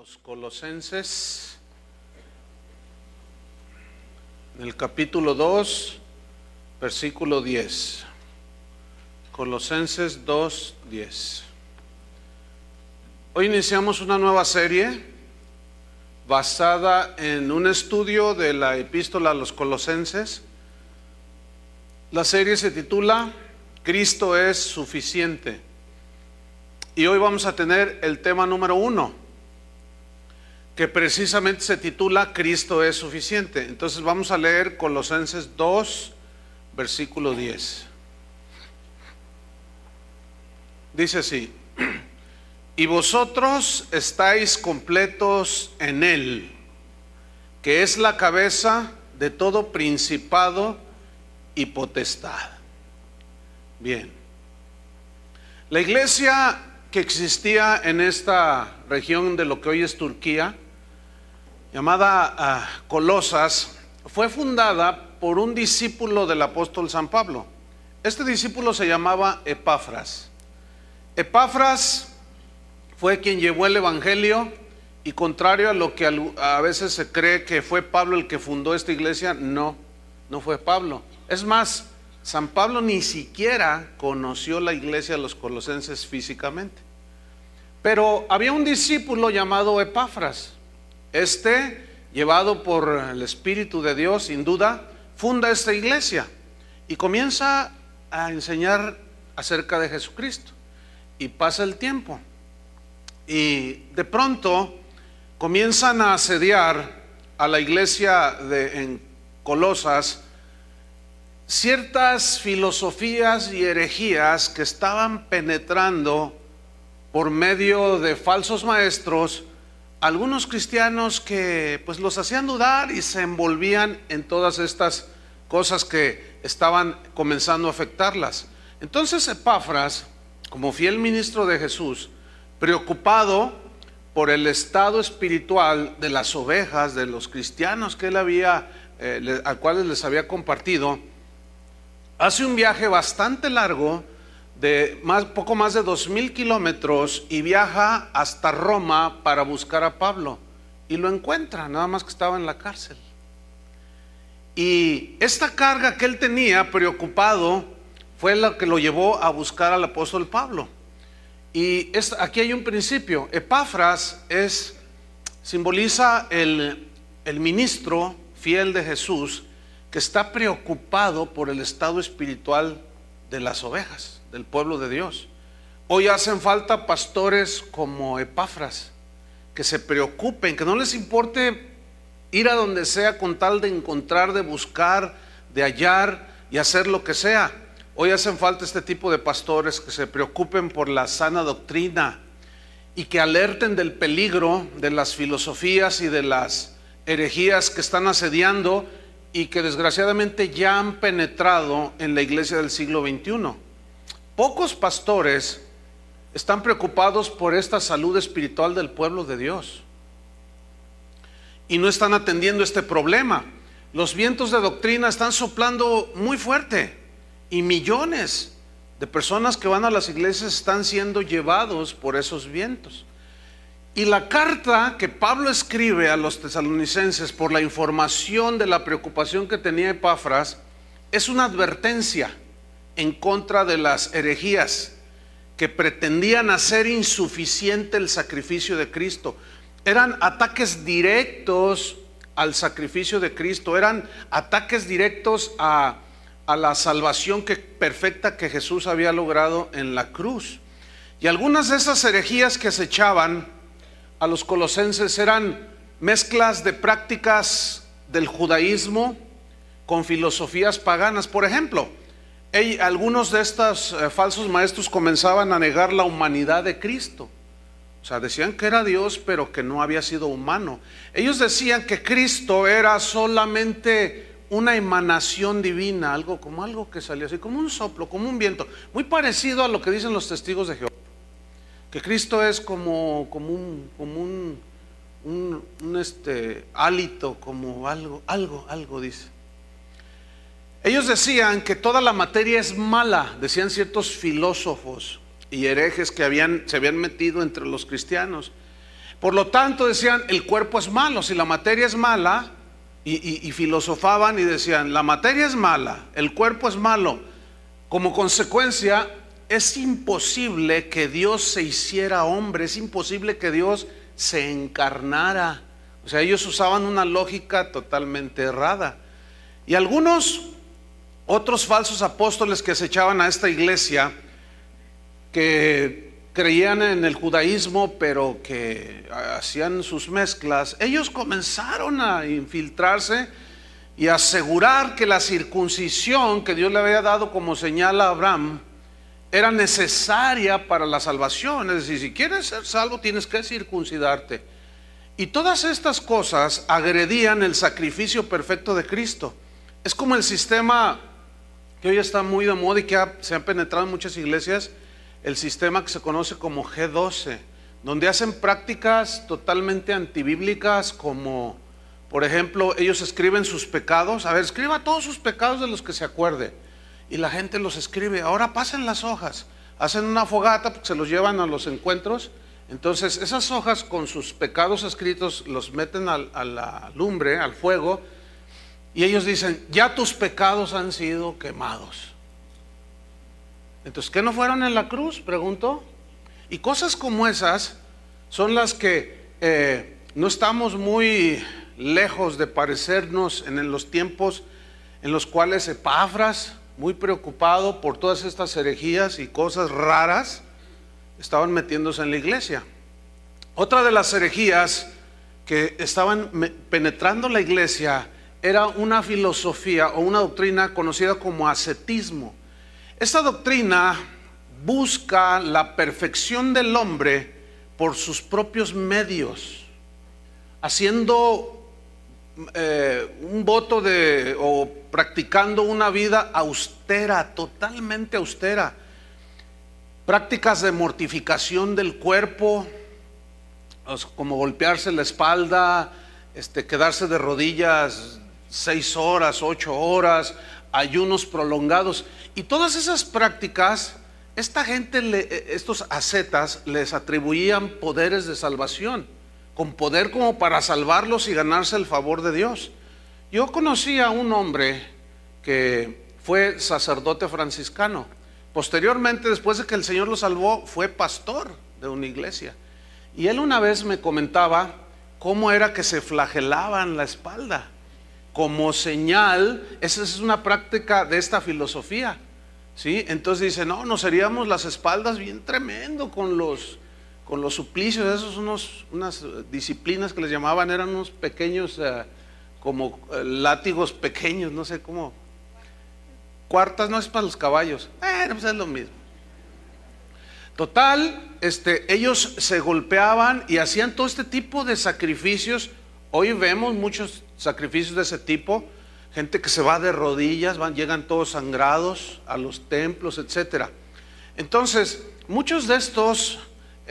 los Colosenses, en el capítulo 2, versículo 10. Colosenses 2, 10. Hoy iniciamos una nueva serie basada en un estudio de la epístola a los Colosenses. La serie se titula Cristo es suficiente. Y hoy vamos a tener el tema número uno, que precisamente se titula Cristo es suficiente. Entonces vamos a leer Colosenses 2, versículo 10. Dice así, y vosotros estáis completos en Él, que es la cabeza de todo principado y potestad. Bien. La iglesia que existía en esta región de lo que hoy es Turquía, llamada ah, Colosas, fue fundada por un discípulo del apóstol San Pablo. Este discípulo se llamaba Epafras. Epafras fue quien llevó el Evangelio y contrario a lo que a veces se cree que fue Pablo el que fundó esta iglesia, no, no fue Pablo. Es más, San Pablo ni siquiera conoció la iglesia de los colosenses físicamente. Pero había un discípulo llamado Epafras. Este, llevado por el Espíritu de Dios, sin duda, funda esta iglesia y comienza a enseñar acerca de Jesucristo. Y pasa el tiempo. Y de pronto comienzan a asediar a la iglesia de, en Colosas ciertas filosofías y herejías que estaban penetrando por medio de falsos maestros algunos cristianos que pues los hacían dudar y se envolvían en todas estas cosas que estaban comenzando a afectarlas. Entonces Epafras, como fiel ministro de Jesús, preocupado por el estado espiritual de las ovejas, de los cristianos que él había, eh, al cuales les había compartido, hace un viaje bastante largo de poco más de dos mil kilómetros y viaja hasta Roma para buscar a Pablo. Y lo encuentra, nada más que estaba en la cárcel. Y esta carga que él tenía, preocupado, fue la que lo llevó a buscar al apóstol Pablo. Y aquí hay un principio. Epafras es, simboliza el, el ministro fiel de Jesús que está preocupado por el estado espiritual de las ovejas, del pueblo de Dios. Hoy hacen falta pastores como Epafras, que se preocupen, que no les importe ir a donde sea con tal de encontrar, de buscar, de hallar y hacer lo que sea. Hoy hacen falta este tipo de pastores que se preocupen por la sana doctrina y que alerten del peligro de las filosofías y de las herejías que están asediando y que desgraciadamente ya han penetrado en la iglesia del siglo XXI. Pocos pastores están preocupados por esta salud espiritual del pueblo de Dios y no están atendiendo este problema. Los vientos de doctrina están soplando muy fuerte y millones de personas que van a las iglesias están siendo llevados por esos vientos. Y la carta que Pablo escribe a los tesalonicenses por la información de la preocupación que tenía Epafras es una advertencia en contra de las herejías que pretendían hacer insuficiente el sacrificio de Cristo. Eran ataques directos al sacrificio de Cristo, eran ataques directos a, a la salvación que, perfecta que Jesús había logrado en la cruz. Y algunas de esas herejías que se echaban a los colosenses eran mezclas de prácticas del judaísmo con filosofías paganas. Por ejemplo, algunos de estos eh, falsos maestros comenzaban a negar la humanidad de Cristo. O sea, decían que era Dios, pero que no había sido humano. Ellos decían que Cristo era solamente una emanación divina, algo como algo que salía así, como un soplo, como un viento, muy parecido a lo que dicen los testigos de Jehová que Cristo es como, como un, como un, un, este, hálito, como algo, algo, algo dice. Ellos decían que toda la materia es mala, decían ciertos filósofos y herejes que habían, se habían metido entre los cristianos. Por lo tanto, decían, el cuerpo es malo, si la materia es mala, y, y, filosofaban y decían, la materia es mala, el cuerpo es malo. Como consecuencia, es imposible que Dios se hiciera hombre, es imposible que Dios se encarnara. O sea, ellos usaban una lógica totalmente errada. Y algunos otros falsos apóstoles que se echaban a esta iglesia, que creían en el judaísmo, pero que hacían sus mezclas, ellos comenzaron a infiltrarse y asegurar que la circuncisión que Dios le había dado como señal a Abraham era necesaria para la salvación. Es decir, si quieres ser salvo tienes que circuncidarte. Y todas estas cosas agredían el sacrificio perfecto de Cristo. Es como el sistema que hoy está muy de moda y que se ha penetrado en muchas iglesias, el sistema que se conoce como G12, donde hacen prácticas totalmente antibíblicas como, por ejemplo, ellos escriben sus pecados. A ver, escriba todos sus pecados de los que se acuerde. Y la gente los escribe. Ahora pasen las hojas. Hacen una fogata, se los llevan a los encuentros. Entonces, esas hojas con sus pecados escritos los meten a la lumbre, al fuego y ellos dicen, ya tus pecados han sido quemados. Entonces, ¿qué no fueron en la cruz? Pregunto. Y cosas como esas son las que eh, no estamos muy lejos de parecernos en los tiempos en los cuales Epafras, muy preocupado por todas estas herejías y cosas raras, estaban metiéndose en la iglesia. Otra de las herejías que estaban penetrando la iglesia era una filosofía o una doctrina conocida como ascetismo. Esta doctrina busca la perfección del hombre por sus propios medios, haciendo eh, un voto de o practicando una vida austera, totalmente austera, prácticas de mortificación del cuerpo, como golpearse la espalda, este, quedarse de rodillas seis horas, ocho horas, ayunos prolongados. Y todas esas prácticas, esta gente, estos ascetas, les atribuían poderes de salvación, con poder como para salvarlos y ganarse el favor de Dios. Yo conocí a un hombre que fue sacerdote franciscano. Posteriormente, después de que el Señor lo salvó, fue pastor de una iglesia. Y él una vez me comentaba cómo era que se flagelaban la espalda como señal, esa es una práctica de esta filosofía. ¿sí? Entonces dice, no, nos seríamos las espaldas bien tremendo con los, con los suplicios, esos unos, unas disciplinas que les llamaban, eran unos pequeños, eh, como eh, látigos pequeños, no sé cómo. Cuartas no es para los caballos, pues es lo mismo. Total, este, ellos se golpeaban y hacían todo este tipo de sacrificios. Hoy vemos muchos sacrificios de ese tipo, gente que se va de rodillas, van, llegan todos sangrados a los templos, etc. Entonces, muchos de estos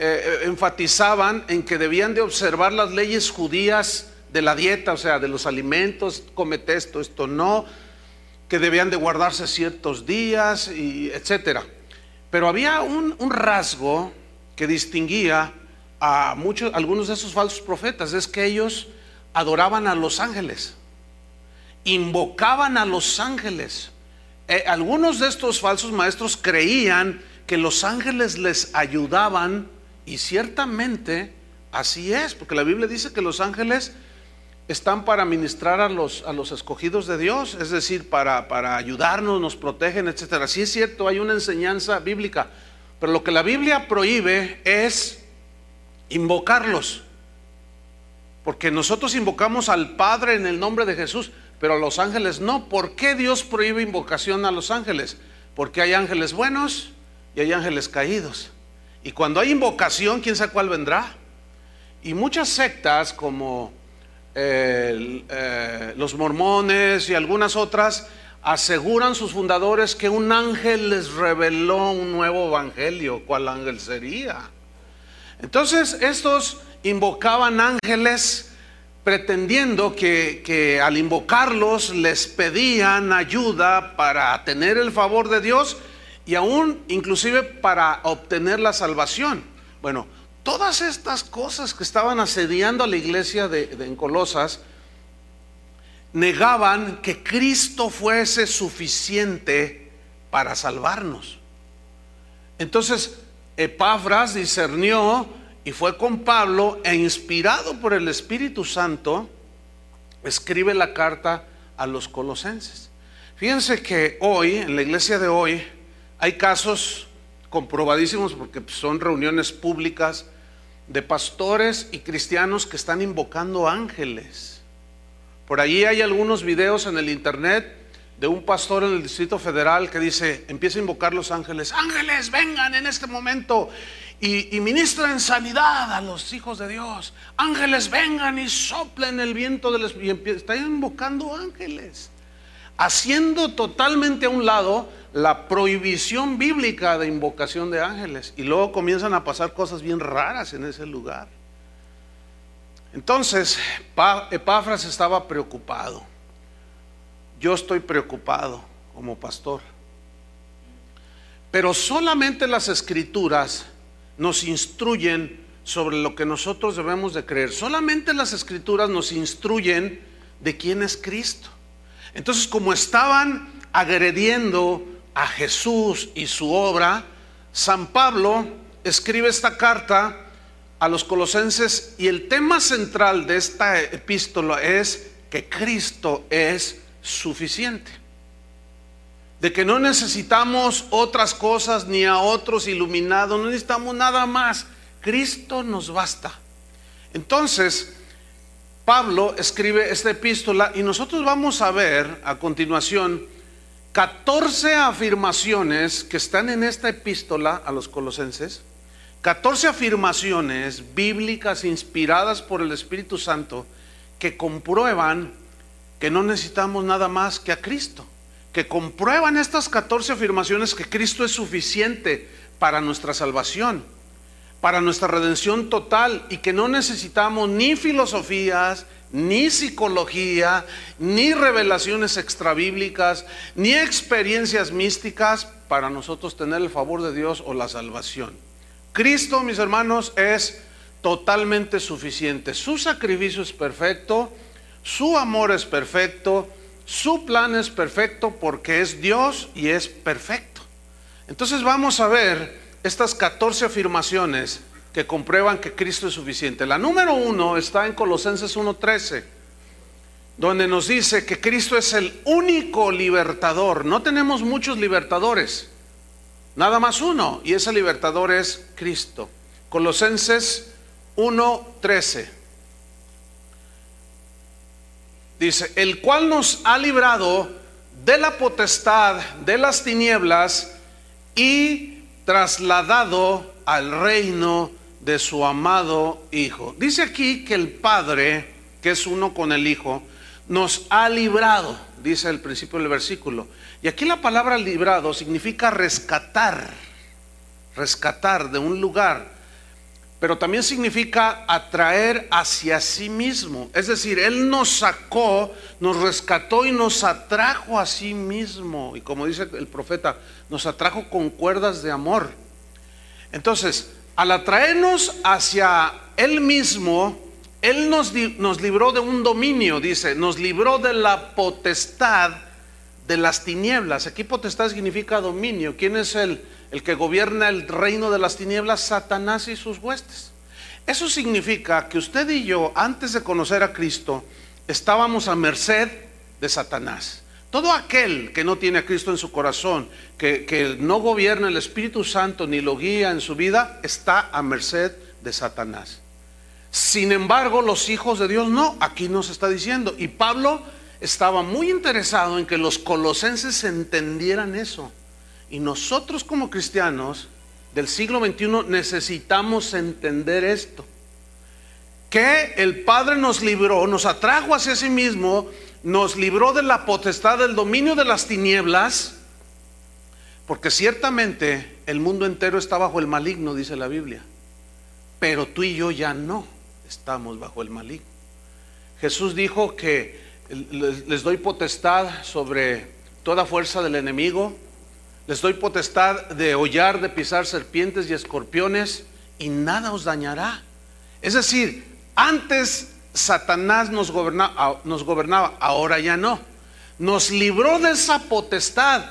eh, eh, enfatizaban en que debían de observar las leyes judías de la dieta, o sea, de los alimentos, comete esto, esto no, que debían de guardarse ciertos días, y etcétera. Pero había un, rasgo que distinguía a muchos, algunos de esos falsos profetas, es que ellos adoraban a los ángeles, invocaban a los ángeles. Eh, algunos de estos falsos maestros creían que los ángeles les ayudaban y ciertamente así es, porque la Biblia dice que los ángeles están para ministrar a los, a los escogidos de Dios, es decir, para, para ayudarnos, nos protegen, etc. Sí es cierto, hay una enseñanza bíblica, pero lo que la Biblia prohíbe es invocarlos. Porque nosotros invocamos al Padre en el nombre de Jesús, pero a los ángeles no. ¿Por qué Dios prohíbe invocación a los ángeles? Porque hay ángeles buenos y hay ángeles caídos. Y cuando hay invocación, ¿quién sabe cuál vendrá? Y muchas sectas como eh, los mormones y algunas otras aseguran sus fundadores que un ángel les reveló un nuevo evangelio. ¿Cuál ángel sería? Entonces, estos invocaban ángeles pretendiendo que, al invocarlos les pedían ayuda para tener el favor de Dios y aún inclusive para obtener la salvación. Bueno, todas estas cosas que estaban asediando a la iglesia de, en Colosas, negaban que Cristo fuese suficiente para salvarnos. Entonces, Epafras discernió y fue con Pablo e inspirado por el Espíritu Santo, escribe la carta a los colosenses. Fíjense que hoy, en la iglesia de hoy, hay casos comprobadísimos porque son reuniones públicas de pastores y cristianos que están invocando ángeles. Por allí hay algunos videos en el internet de un pastor en el Distrito Federal que dice, empieza a invocar los ángeles, ángeles, vengan en este momento y, y ministren sanidad a los hijos de Dios. Ángeles, vengan y soplen el viento del Espíritu. Y está invocando ángeles, haciendo totalmente a un lado la prohibición bíblica de invocación de ángeles. Y luego comienzan a pasar cosas bien raras en ese lugar. Entonces, Epafras estaba preocupado. Yo estoy preocupado como pastor. Pero solamente las escrituras nos instruyen sobre lo que nosotros debemos de creer. Solamente las escrituras nos instruyen de quién es Cristo. Entonces, como estaban agrediendo a Jesús y su obra, San Pablo escribe esta carta a los colosenses y el tema central de esta epístola es que Cristo es suficiente. De que no necesitamos otras cosas ni a otros iluminados, no necesitamos nada más. Cristo nos basta. Entonces, Pablo escribe esta epístola y nosotros vamos a ver a continuación 14 afirmaciones que están en esta epístola a los colosenses, 14 afirmaciones bíblicas inspiradas por el Espíritu Santo que comprueban que no necesitamos nada más que a Cristo, que comprueban estas 14 afirmaciones que Cristo es suficiente para nuestra salvación, para nuestra redención total y que no necesitamos ni filosofías, ni psicología, ni revelaciones extrabíblicas, ni experiencias místicas para nosotros tener el favor de Dios o la salvación. Cristo, mis hermanos, es totalmente suficiente. Su sacrificio es perfecto su amor es perfecto, su plan es perfecto porque es Dios y es perfecto. Entonces vamos a ver estas 14 afirmaciones que comprueban que Cristo es suficiente. La número uno está en Colosenses 1.13, donde nos dice que Cristo es el único libertador. No tenemos muchos libertadores, nada más uno, y ese libertador es Cristo. Colosenses 1.13. Dice, el cual nos ha librado de la potestad de las tinieblas y trasladado al reino de su amado Hijo. Dice aquí que el Padre, que es uno con el Hijo, nos ha librado, dice el principio del versículo. Y aquí la palabra librado significa rescatar, rescatar de un lugar pero también significa atraer hacia sí mismo. Es decir, Él nos sacó, nos rescató y nos atrajo a sí mismo. Y como dice el profeta, nos atrajo con cuerdas de amor. Entonces, al atraernos hacia Él mismo, Él nos, nos libró de un dominio, dice, nos libró de la potestad de las tinieblas. Aquí potestad significa dominio. ¿Quién es el, el que gobierna el reino de las tinieblas? Satanás y sus huestes. Eso significa que usted y yo, antes de conocer a Cristo, estábamos a merced de Satanás. Todo aquel que no tiene a Cristo en su corazón, que, que no gobierna el Espíritu Santo ni lo guía en su vida, está a merced de Satanás. Sin embargo, los hijos de Dios no, aquí nos está diciendo. Y Pablo estaba muy interesado en que los colosenses entendieran eso. Y nosotros como cristianos del siglo XXI necesitamos entender esto. Que el Padre nos libró, nos atrajo hacia sí mismo, nos libró de la potestad del dominio de las tinieblas, porque ciertamente el mundo entero está bajo el maligno, dice la Biblia. Pero tú y yo ya no estamos bajo el maligno. Jesús dijo que les doy potestad sobre toda fuerza del enemigo, les doy potestad de hollar, de pisar serpientes y escorpiones y nada os dañará. Es decir, antes Satanás nos gobernaba, nos gobernaba, ahora ya no. Nos libró de esa potestad,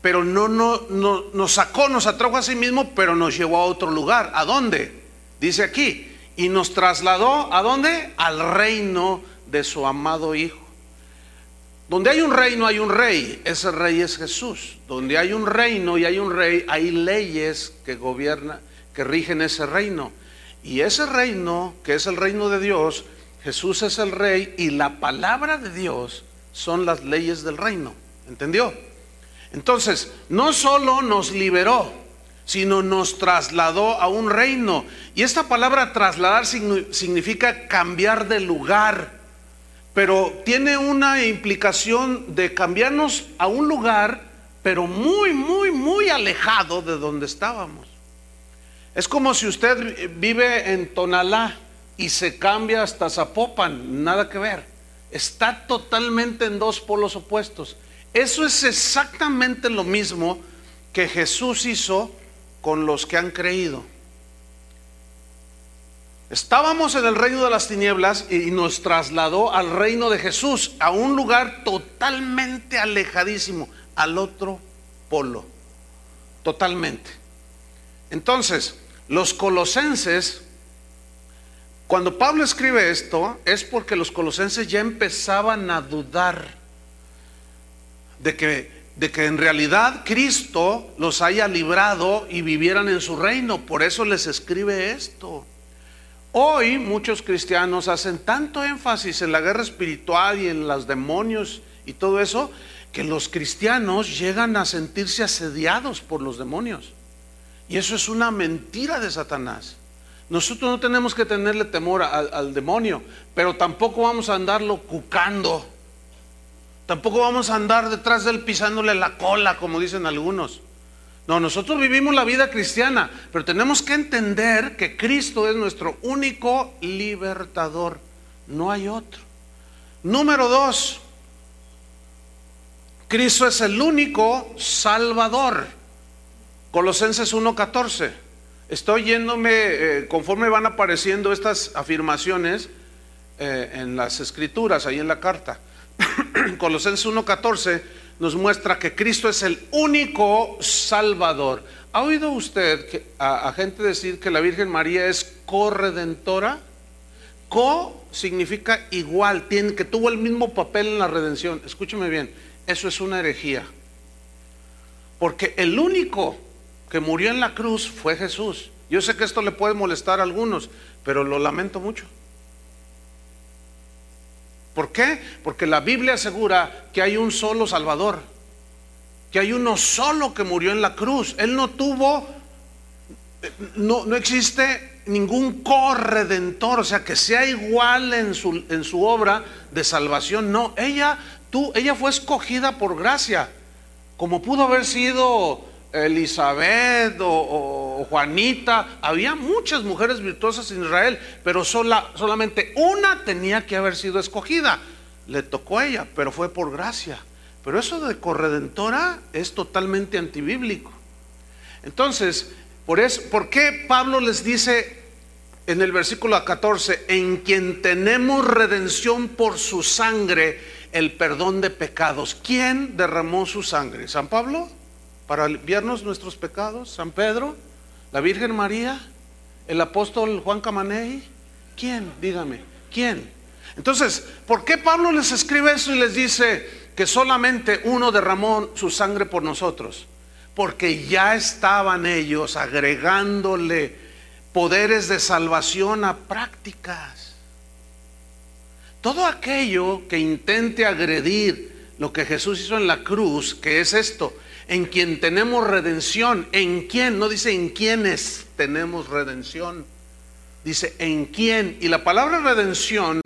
pero no, no, no, nos sacó, nos atrajo a sí mismo, pero nos llevó a otro lugar. ¿A dónde? Dice aquí. Y nos trasladó, ¿a dónde? Al reino de su amado Hijo. Donde hay un reino hay un rey, ese rey es Jesús. Donde hay un reino y hay un rey, hay leyes que gobiernan, que rigen ese reino. Y ese reino, que es el reino de Dios, Jesús es el rey y la palabra de Dios son las leyes del reino. ¿Entendió? Entonces, no solo nos liberó, sino nos trasladó a un reino. Y esta palabra trasladar significa cambiar de lugar pero tiene una implicación de cambiarnos a un lugar, pero muy, muy, muy alejado de donde estábamos. Es como si usted vive en Tonalá y se cambia hasta Zapopan, nada que ver. Está totalmente en dos polos opuestos. Eso es exactamente lo mismo que Jesús hizo con los que han creído. Estábamos en el reino de las tinieblas y nos trasladó al reino de Jesús, a un lugar totalmente alejadísimo, al otro polo, totalmente. Entonces, los colosenses, cuando Pablo escribe esto, es porque los colosenses ya empezaban a dudar de que, de que en realidad Cristo los haya librado y vivieran en su reino. Por eso les escribe esto. Hoy muchos cristianos hacen tanto énfasis en la guerra espiritual y en los demonios y todo eso, que los cristianos llegan a sentirse asediados por los demonios. Y eso es una mentira de Satanás. Nosotros no tenemos que tenerle temor al, demonio, pero tampoco vamos a andarlo cucando. Tampoco vamos a andar detrás de él pisándole la cola, como dicen algunos. No, nosotros vivimos la vida cristiana, pero tenemos que entender que Cristo es nuestro único libertador. No hay otro. Número dos, Cristo es el único salvador. Colosenses 1.14. Estoy yéndome, eh, conforme van apareciendo estas afirmaciones eh, en las escrituras, ahí en la carta. Colosenses 1.14 nos muestra que Cristo es el único Salvador. ¿Ha oído usted a, gente decir que la Virgen María es corredentora? Co significa igual, que tuvo el mismo papel en la redención. Escúcheme bien, eso es una herejía. Porque el único que murió en la cruz fue Jesús. Yo sé que esto le puede molestar a algunos, pero lo lamento mucho. ¿Por qué? Porque la Biblia asegura que hay un solo Salvador, que hay uno solo que murió en la cruz. Él no tuvo, no, no existe ningún corredentor, o sea, que sea igual en su, en su obra de salvación. No, ella, tú, ella fue escogida por gracia, como pudo haber sido Elizabeth o, Juanita, había muchas mujeres virtuosas en Israel, pero sola, solamente una tenía que haber sido escogida. Le tocó a ella, pero fue por gracia. Pero eso de corredentora es totalmente antibíblico. Entonces, por, eso, ¿por qué Pablo les dice en el versículo 14, en quien tenemos redención por su sangre, el perdón de pecados? ¿Quién derramó su sangre? ¿San Pablo? Para aliviarnos nuestros pecados? ¿San Pedro? ¿La Virgen María? ¿El apóstol Juan Camaney? ¿Quién? Dígame, ¿quién? Entonces, ¿por qué Pablo les escribe eso y les dice que solamente uno derramó su sangre por nosotros? Porque ya estaban ellos agregándole poderes de salvación a prácticas. Todo aquello que intente agredir lo que Jesús hizo en la cruz, que es esto, en quien tenemos redención. ¿En quién? No dice en quiénes tenemos redención. Dice en quién. Y la palabra redención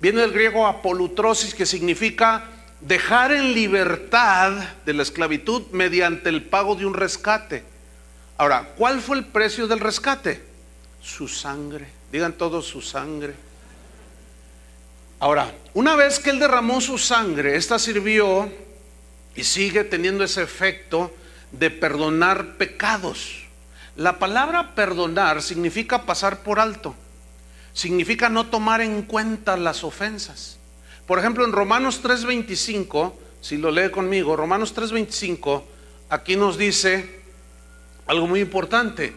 viene del griego apolutrosis, que significa dejar en libertad de la esclavitud mediante el pago de un rescate. Ahora, ¿cuál fue el precio del rescate? Su sangre. Digan todos su sangre. Ahora, una vez que él derramó su sangre, esta sirvió y sigue teniendo ese efecto de perdonar pecados. La palabra perdonar significa pasar por alto, significa no tomar en cuenta las ofensas. Por ejemplo, en Romanos 3:25, si lo lee conmigo, Romanos 3:25, aquí nos dice algo muy importante.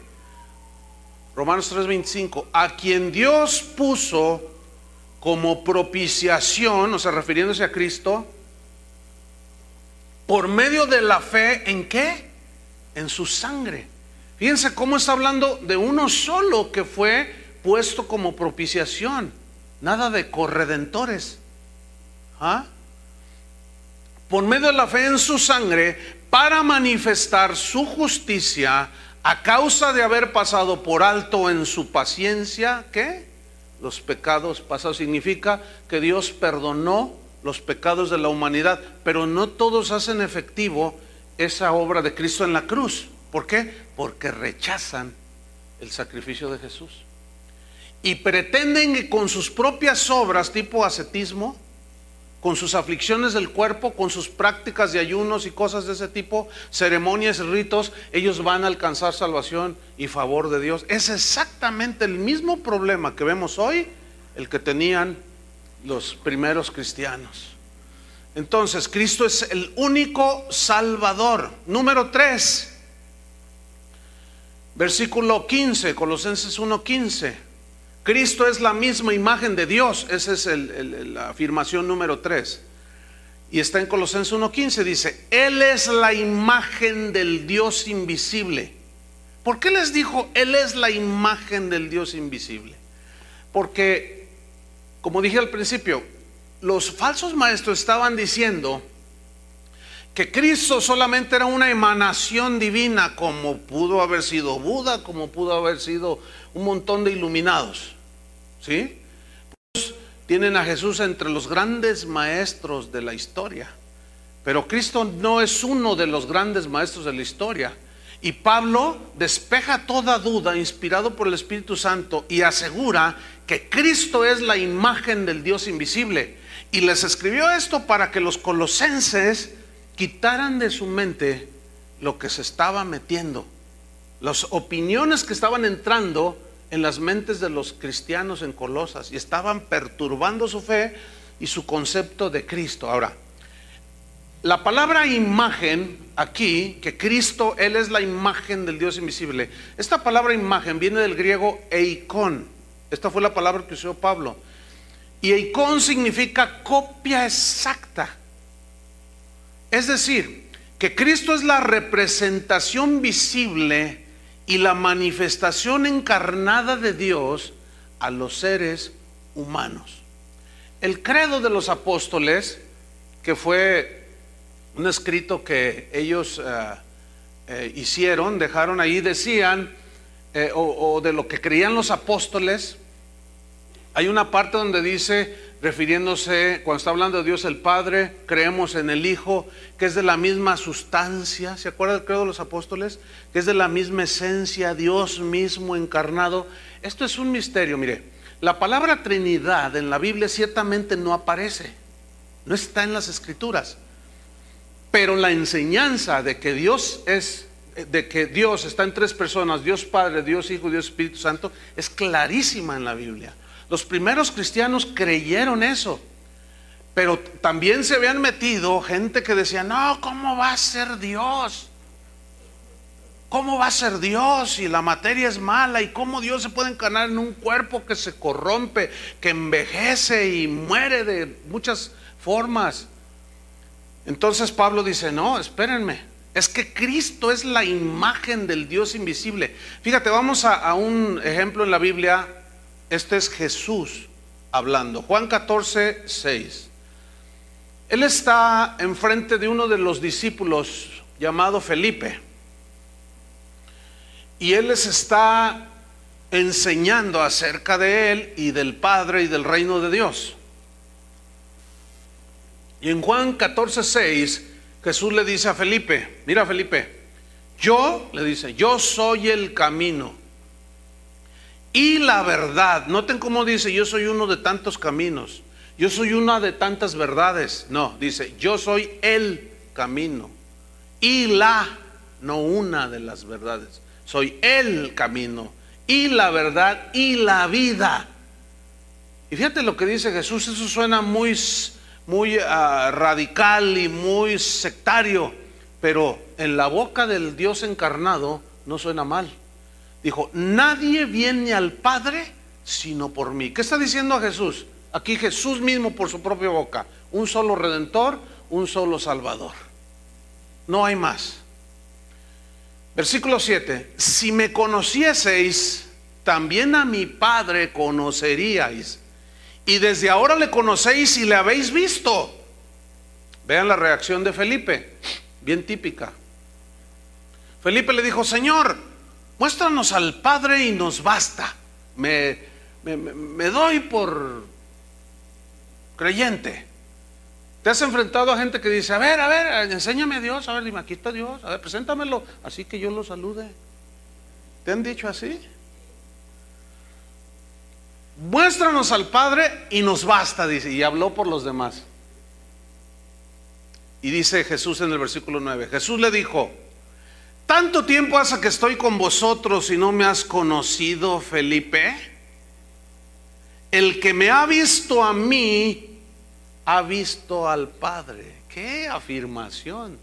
Romanos 3:25, a quien Dios puso como propiciación, o sea, refiriéndose a Cristo, por medio de la fe, ¿en qué? En su sangre. Fíjense cómo está hablando de uno solo que fue puesto como propiciación, nada de corredentores. ¿Ah? Por medio de la fe en su sangre, para manifestar su justicia a causa de haber pasado por alto en su paciencia, ¿qué? Los pecados pasados significa que Dios perdonó los pecados de la humanidad, pero no todos hacen efectivo esa obra de Cristo en la cruz. ¿Por qué? Porque rechazan el sacrificio de Jesús. Y pretenden que con sus propias obras tipo ascetismo, con sus aflicciones del cuerpo, con sus prácticas de ayunos y cosas de ese tipo, ceremonias ritos, ellos van a alcanzar salvación y favor de Dios. Es exactamente el mismo problema que vemos hoy, el que tenían los primeros cristianos. Entonces, Cristo es el único Salvador. Número 3, versículo 15, Colosenses 1:15. Cristo es la misma imagen de Dios. Esa es la afirmación número 3. Y está en Colosenses 1.15. Dice, Él es la imagen del Dios invisible. ¿Por qué les dijo, Él es la imagen del Dios invisible? Porque, como dije al principio, los falsos maestros estaban diciendo que Cristo solamente era una emanación divina, como pudo haber sido Buda, como pudo haber sido un montón de iluminados. ¿Sí? tienen a Jesús entre los grandes maestros de la historia. Pero Cristo no es uno de los grandes maestros de la historia. Y Pablo despeja toda duda, inspirado por el Espíritu Santo, y asegura que Cristo es la imagen del Dios invisible. Y les escribió esto para que los colosenses quitaran de su mente lo que se estaba metiendo, las opiniones que estaban entrando en las mentes de los cristianos en Colosas y estaban perturbando su fe y su concepto de Cristo. Ahora, la palabra imagen aquí, que Cristo, Él es la imagen del Dios invisible. Esta palabra imagen viene del griego eikon. Esta fue la palabra que usó Pablo. Y eikon significa copia exacta. Es decir, que Cristo es la representación visible y la manifestación encarnada de Dios a los seres humanos. El credo de los apóstoles, que fue un escrito que ellos eh, eh, hicieron, dejaron ahí, decían, eh, o de lo que creían los apóstoles, hay una parte donde dice, refiriéndose, cuando está hablando de Dios el Padre, creemos en el Hijo, que es de la misma sustancia, ¿se acuerda del credo de los apóstoles? Que es de la misma esencia, Dios mismo encarnado. Esto es un misterio, mire, la palabra Trinidad en la Biblia ciertamente no aparece, no está en las escrituras, pero la enseñanza de que Dios es de que Dios está en tres personas, Dios Padre, Dios Hijo, Dios Espíritu Santo, es clarísima en la Biblia. Los primeros cristianos creyeron eso. Pero también se habían metido gente que decía, no, ¿cómo va a ser Dios? ¿Cómo va a ser Dios si la materia es mala? ¿Y cómo Dios se puede encarnar en un cuerpo que se corrompe, que envejece y muere de muchas formas? Entonces Pablo dice, no, espérenme, es que Cristo es la imagen del Dios invisible. Fíjate, vamos a, un ejemplo en la Biblia este es Jesús hablando. Juan 14, 6. Él está enfrente de uno de los discípulos llamado Felipe. Y él les está enseñando acerca de él y del Padre y del reino de Dios. Y en Juan 14, 6, Jesús le dice a Felipe, mira Felipe, yo, le dice, yo soy el camino y la verdad. Noten cómo dice, yo soy uno de tantos caminos, yo soy una de tantas verdades. No, dice, yo soy el camino y la, no una de las verdades. Soy el camino y la verdad y la vida. Y fíjate lo que dice Jesús, eso suena muy, muy ah, radical y muy sectario, pero en la boca del Dios encarnado no suena mal. Dijo, nadie viene al Padre sino por mí. ¿Qué está diciendo a Jesús? Aquí Jesús mismo por su propia boca. Un solo redentor, un solo salvador. No hay más. Versículo 7. Si me conocieseis, también a mi Padre conoceríais. Y desde ahora le conocéis y le habéis visto. Vean la reacción de Felipe, bien típica. Felipe le dijo, Señor, muéstranos al Padre y nos basta. Me, doy por creyente. Te has enfrentado a gente que dice, a ver, a ver, enséñame a Dios, a ver, dime, aquí está Dios, a ver, preséntamelo, así que yo lo salude. ¿Te han dicho así? Muéstranos al Padre y nos basta, dice, y habló por los demás. Y dice Jesús en el versículo 9, Jesús le dijo, ¿tanto tiempo hace que estoy con vosotros y no me has conocido, Felipe? El que me ha visto a mí, ha visto al Padre. ¡Qué afirmación!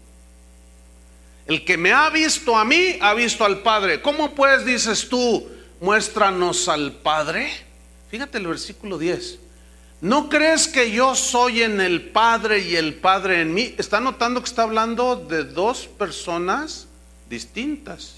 El que me ha visto a mí, ha visto al Padre. ¿Cómo pues dices tú, muéstranos al Padre? Fíjate el versículo 10. ¿No crees que yo soy en el Padre y el Padre en mí? Está notando que está hablando de dos personas distintas.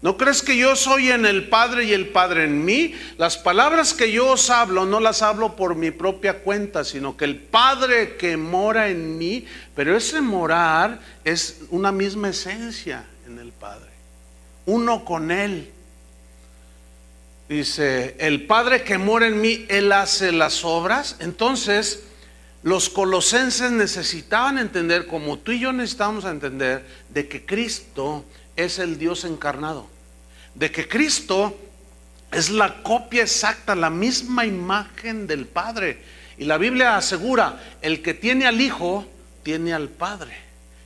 ¿No crees que yo soy en el Padre y el Padre en mí? Las palabras que yo os hablo no las hablo por mi propia cuenta, sino que el Padre que mora en mí, pero ese morar es una misma esencia en el Padre, uno con Él. Dice, el Padre que mora en mí, Él hace las obras. Entonces, los colosenses necesitaban entender, como tú y yo necesitamos entender, de que Cristo es el Dios encarnado. De que Cristo es la copia exacta, la misma imagen del Padre. Y la Biblia asegura, el que tiene al Hijo, tiene al Padre.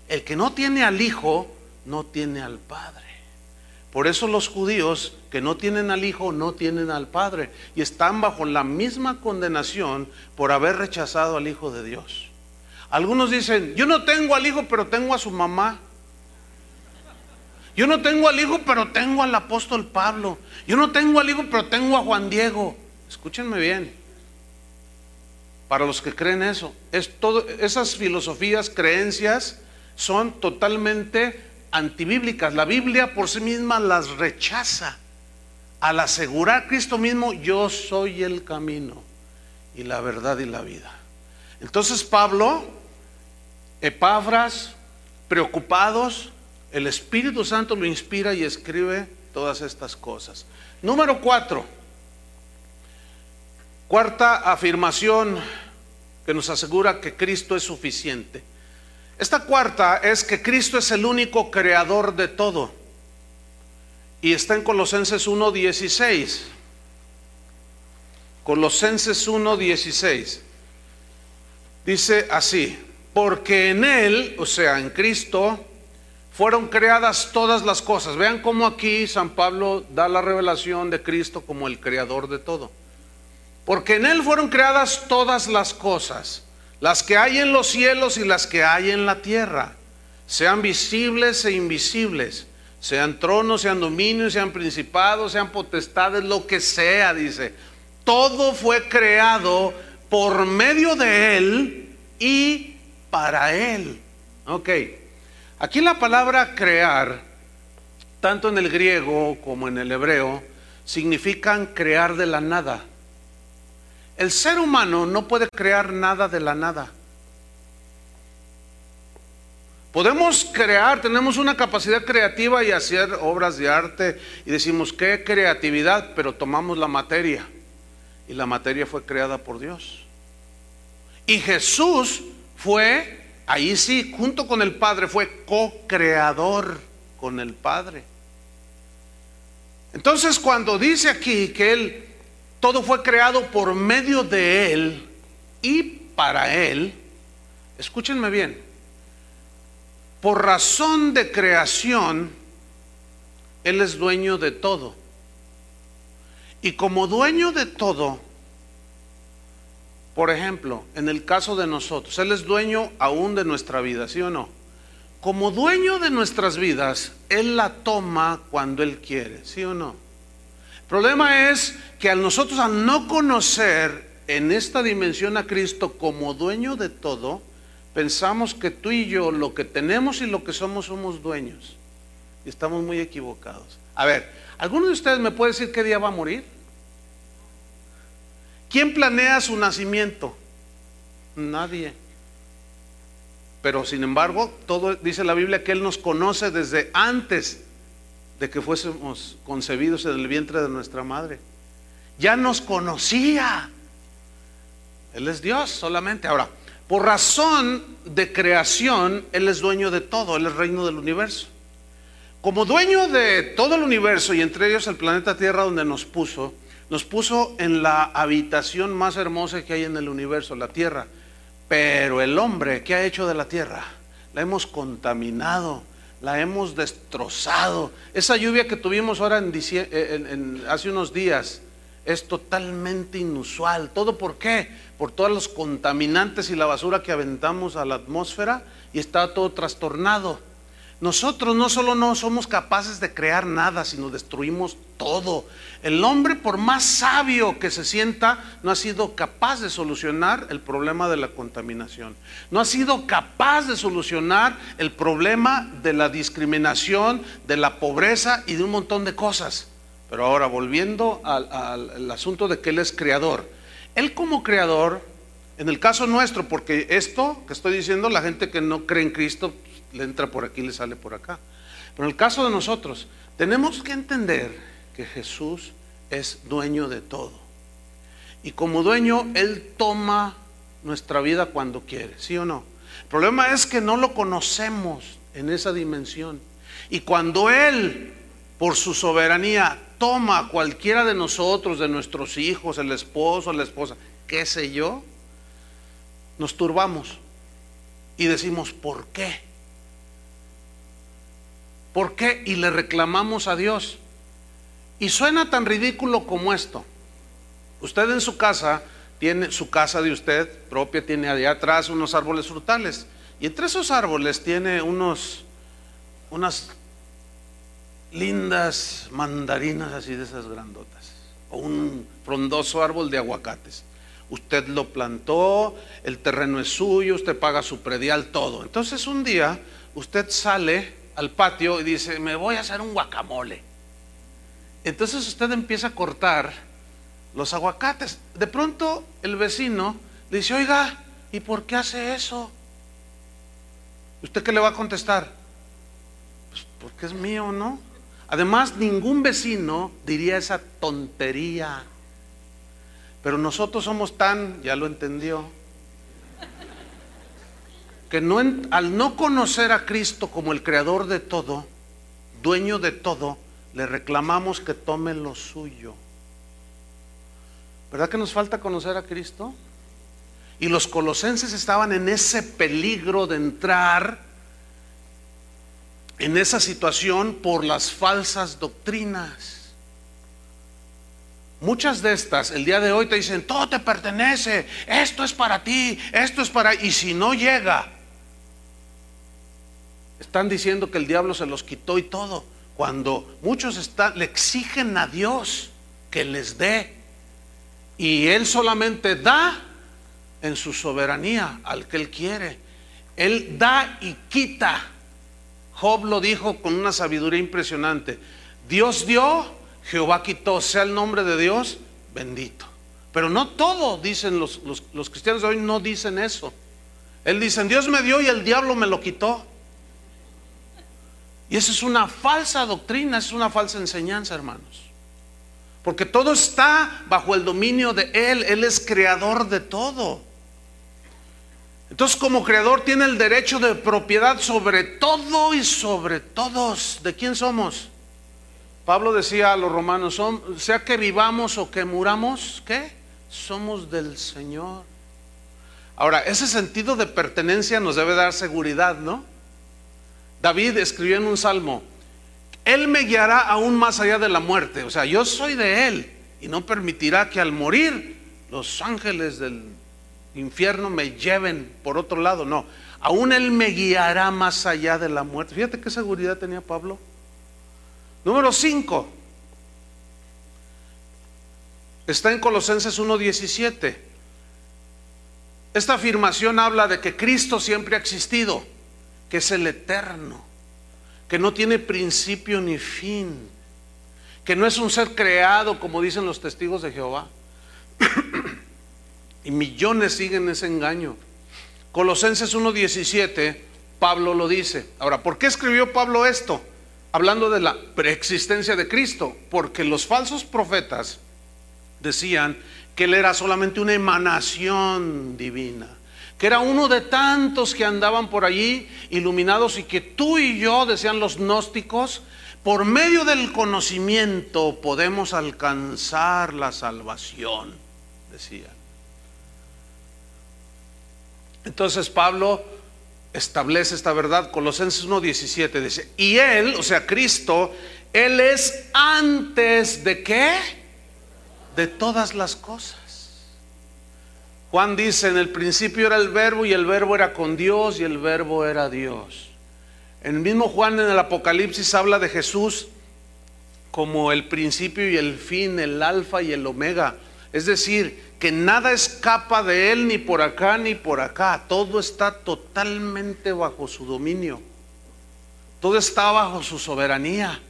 El que no tiene al Hijo, no tiene al Padre. Por eso los judíos que no tienen al Hijo, no tienen al Padre. Y están bajo la misma condenación por haber rechazado al Hijo de Dios. Algunos dicen, yo no tengo al Hijo, pero tengo a su mamá. Yo no tengo al hijo, pero tengo al apóstol Pablo. Yo no tengo al hijo, pero tengo a Juan Diego. Escúchenme bien. Para los que creen eso, es todo, esas filosofías, creencias son totalmente antibíblicas. La Biblia por sí misma las rechaza. Al asegurar Cristo mismo, yo soy el camino y la verdad y la vida. Entonces Pablo, Epafras, preocupados, el Espíritu Santo lo inspira y escribe todas estas cosas. Número cuatro. Cuarta afirmación que nos asegura que Cristo es suficiente. Esta cuarta es que Cristo es el único creador de todo. Y está en Colosenses 1.16. Colosenses 1.16. Dice así, porque en Él, o sea, en Cristo, fueron creadas todas las cosas. Vean cómo aquí San Pablo da la revelación de Cristo como el creador de todo. Porque en Él fueron creadas todas las cosas, las que hay en los cielos y las que hay en la tierra, sean visibles e invisibles, sean tronos, sean dominios, sean principados, sean potestades, lo que sea, dice. Todo fue creado por medio de Él y para Él. Ok. Aquí la palabra crear, tanto en el griego como en el hebreo, significan crear de la nada. El ser humano no puede crear nada de la nada. Podemos crear, tenemos una capacidad creativa y hacer obras de arte y decimos qué creatividad, pero tomamos la materia y la materia fue creada por Dios. Y Jesús fue ahí sí, junto con el Padre, fue co-creador con el Padre. Entonces cuando dice aquí que Él, todo fue creado por medio de Él y para Él, escúchenme bien, por razón de creación, Él es dueño de todo. Y como dueño de todo, por ejemplo, en el caso de nosotros, Él es dueño aún de nuestra vida, ¿sí o no? Como dueño de nuestras vidas, Él la toma cuando Él quiere, ¿sí o no? Problema es que a nosotros al no conocer en esta dimensión a Cristo como dueño de todo, pensamos que tú y yo lo que tenemos y lo que somos somos dueños. Y estamos muy equivocados. A ver, ¿alguno de ustedes me puede decir qué día va a morir? ¿Quién planea su nacimiento? Nadie. Pero sin embargo, todo dice la Biblia que Él nos conoce desde antes de que fuésemos concebidos en el vientre de nuestra madre. Ya nos conocía. Él es Dios solamente. Ahora, por razón de creación, Él es dueño de todo, Él es reino del universo. Como dueño de todo el universo y entre ellos el planeta Tierra donde nos puso, nos puso en la habitación más hermosa que hay en el universo, la tierra. Pero el hombre, ¿qué ha hecho de la tierra? La hemos contaminado, la hemos destrozado. Esa lluvia que tuvimos ahora en, hace unos días es totalmente inusual. ¿Todo por qué? Por todos los contaminantes y la basura que aventamos a la atmósfera y está todo trastornado. Nosotros no solo no somos capaces de crear nada, sino destruimos todo. El hombre, por más sabio que se sienta, no ha sido capaz de solucionar el problema de la contaminación. No ha sido capaz de solucionar el problema de la discriminación, de la pobreza y de un montón de cosas. Pero ahora, volviendo al, asunto de que Él es creador. Él como creador, en el caso nuestro, porque esto que estoy diciendo, la gente que no cree en Cristo, le entra por aquí, le sale por acá. Pero en el caso de nosotros, tenemos que entender que Jesús es dueño de todo. Y como dueño, Él toma nuestra vida cuando quiere, ¿sí o no? El problema es que no lo conocemos en esa dimensión. Y cuando Él, por su soberanía, toma a cualquiera de nosotros, de nuestros hijos, el esposo, la esposa, qué sé yo, nos turbamos y decimos, ¿por qué? ¿Por qué? Y le reclamamos a Dios. Y suena tan ridículo como esto. Usted en su casa tiene su casa de usted propia, tiene allá atrás unos árboles frutales. Y entre esos árboles tiene unos, unas lindas mandarinas así de esas grandotas. O un frondoso árbol de aguacates. Usted lo plantó, el terreno es suyo, usted paga su predial, todo. Entonces un día usted sale al patio y dice, me voy a hacer un guacamole. Entonces usted empieza a cortar los aguacates. De pronto el vecino le dice, oiga, ¿y por qué hace eso? ¿Usted qué le va a contestar? Pues porque es mío, ¿no? Además, ningún vecino diría esa tontería. Pero nosotros somos tan, ya lo entendió, que no, al no conocer a Cristo como el creador de todo, dueño de todo, le reclamamos que tome lo suyo. ¿Verdad que nos falta conocer a Cristo? Y los colosenses estaban en ese peligro de entrar en esa situación por las falsas doctrinas. Muchas de estas, el día de hoy te dicen, todo te pertenece, esto es para ti, esto es para... Y si no llega, están diciendo que el diablo se los quitó y todo, cuando muchos le exigen a Dios que les dé. Y Él solamente da en su soberanía al que Él quiere. Él da y quita. Job lo dijo con una sabiduría impresionante. Dios dio, Jehová quitó, sea el nombre de Dios bendito. Pero no todo, dicen los, los, los cristianos de hoy, no dicen eso. Él dice, Dios me dio y el diablo me lo quitó. Y esa es una falsa doctrina, es una falsa enseñanza, hermanos. Porque todo está bajo el dominio de Él. Él es creador de todo. Entonces como creador tiene el derecho de propiedad sobre todo y sobre todos. ¿De quién somos? Pablo decía a los romanos, sea que vivamos o que muramos, ¿qué? Somos del Señor. Ahora, ese sentido de pertenencia nos debe dar seguridad, ¿no? David escribió en un salmo, Él me guiará aún más allá de la muerte. O sea, yo soy de Él y no permitirá que al morir los ángeles del infierno me lleven por otro lado. No, aún Él me guiará más allá de la muerte. Fíjate qué seguridad tenía Pablo. Número 5. Está en Colosenses 1.17. Esta afirmación habla de que Cristo siempre ha existido, que es el eterno, que no tiene principio ni fin, que no es un ser creado como dicen los testigos de Jehová. y millones siguen ese engaño. Colosenses 1.17, Pablo lo dice. Ahora, ¿por qué escribió Pablo esto? Hablando de la preexistencia de Cristo, porque los falsos profetas decían que él era solamente una emanación divina, que era uno de tantos que andaban por allí iluminados y que tú y yo, decían los gnósticos, por medio del conocimiento podemos alcanzar la salvación, decían. Entonces Pablo establece esta verdad, Colosenses 1.17 dice, y él, o sea, Cristo, él es antes de qué? De todas las cosas. Juan dice, en el principio era el verbo y el verbo era con Dios y el verbo era Dios. El mismo Juan en el Apocalipsis habla de Jesús como el principio y el fin, el alfa y el omega. Es decir, que nada escapa de él ni por acá ni por acá. Todo está totalmente bajo su dominio. Todo está bajo su soberanía.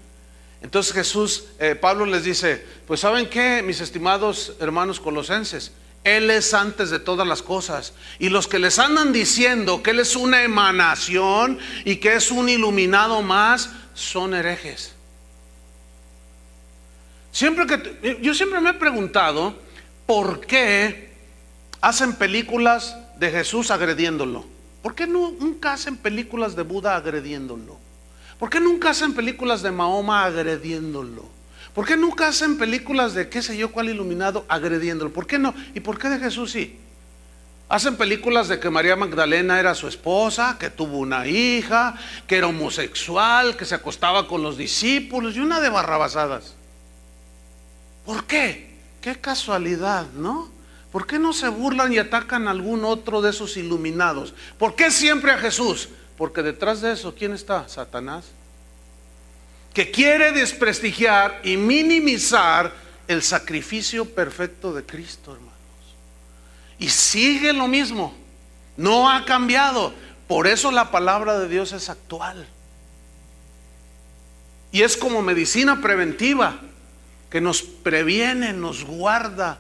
Entonces Jesús, eh, Pablo les dice, pues saben qué, mis estimados hermanos colosenses, Él es antes de todas las cosas. Y los que les andan diciendo que Él es una emanación y que es un iluminado más, son herejes. Siempre que, yo siempre me he preguntado, ¿por qué hacen películas de Jesús agrediéndolo? ¿Por qué nunca hacen películas de Buda agrediéndolo? ¿Por qué nunca hacen películas de Mahoma agrediéndolo? ¿Por qué nunca hacen películas de qué sé yo cuál iluminado agrediéndolo? ¿Por qué no? ¿Y por qué de Jesús sí? Hacen películas de que María Magdalena era su esposa, que tuvo una hija, que era homosexual, que se acostaba con los discípulos y una de barrabasadas. ¿Por qué? Qué casualidad, ¿no? ¿Por qué no se burlan y atacan a algún otro de esos iluminados? ¿Por qué siempre a Jesús? Porque detrás de eso, ¿quién está? Satanás. Que quiere desprestigiar y minimizar el sacrificio perfecto de Cristo, hermanos. Y sigue lo mismo. No ha cambiado. Por eso la palabra de Dios es actual. Y es como medicina preventiva que nos previene, nos guarda.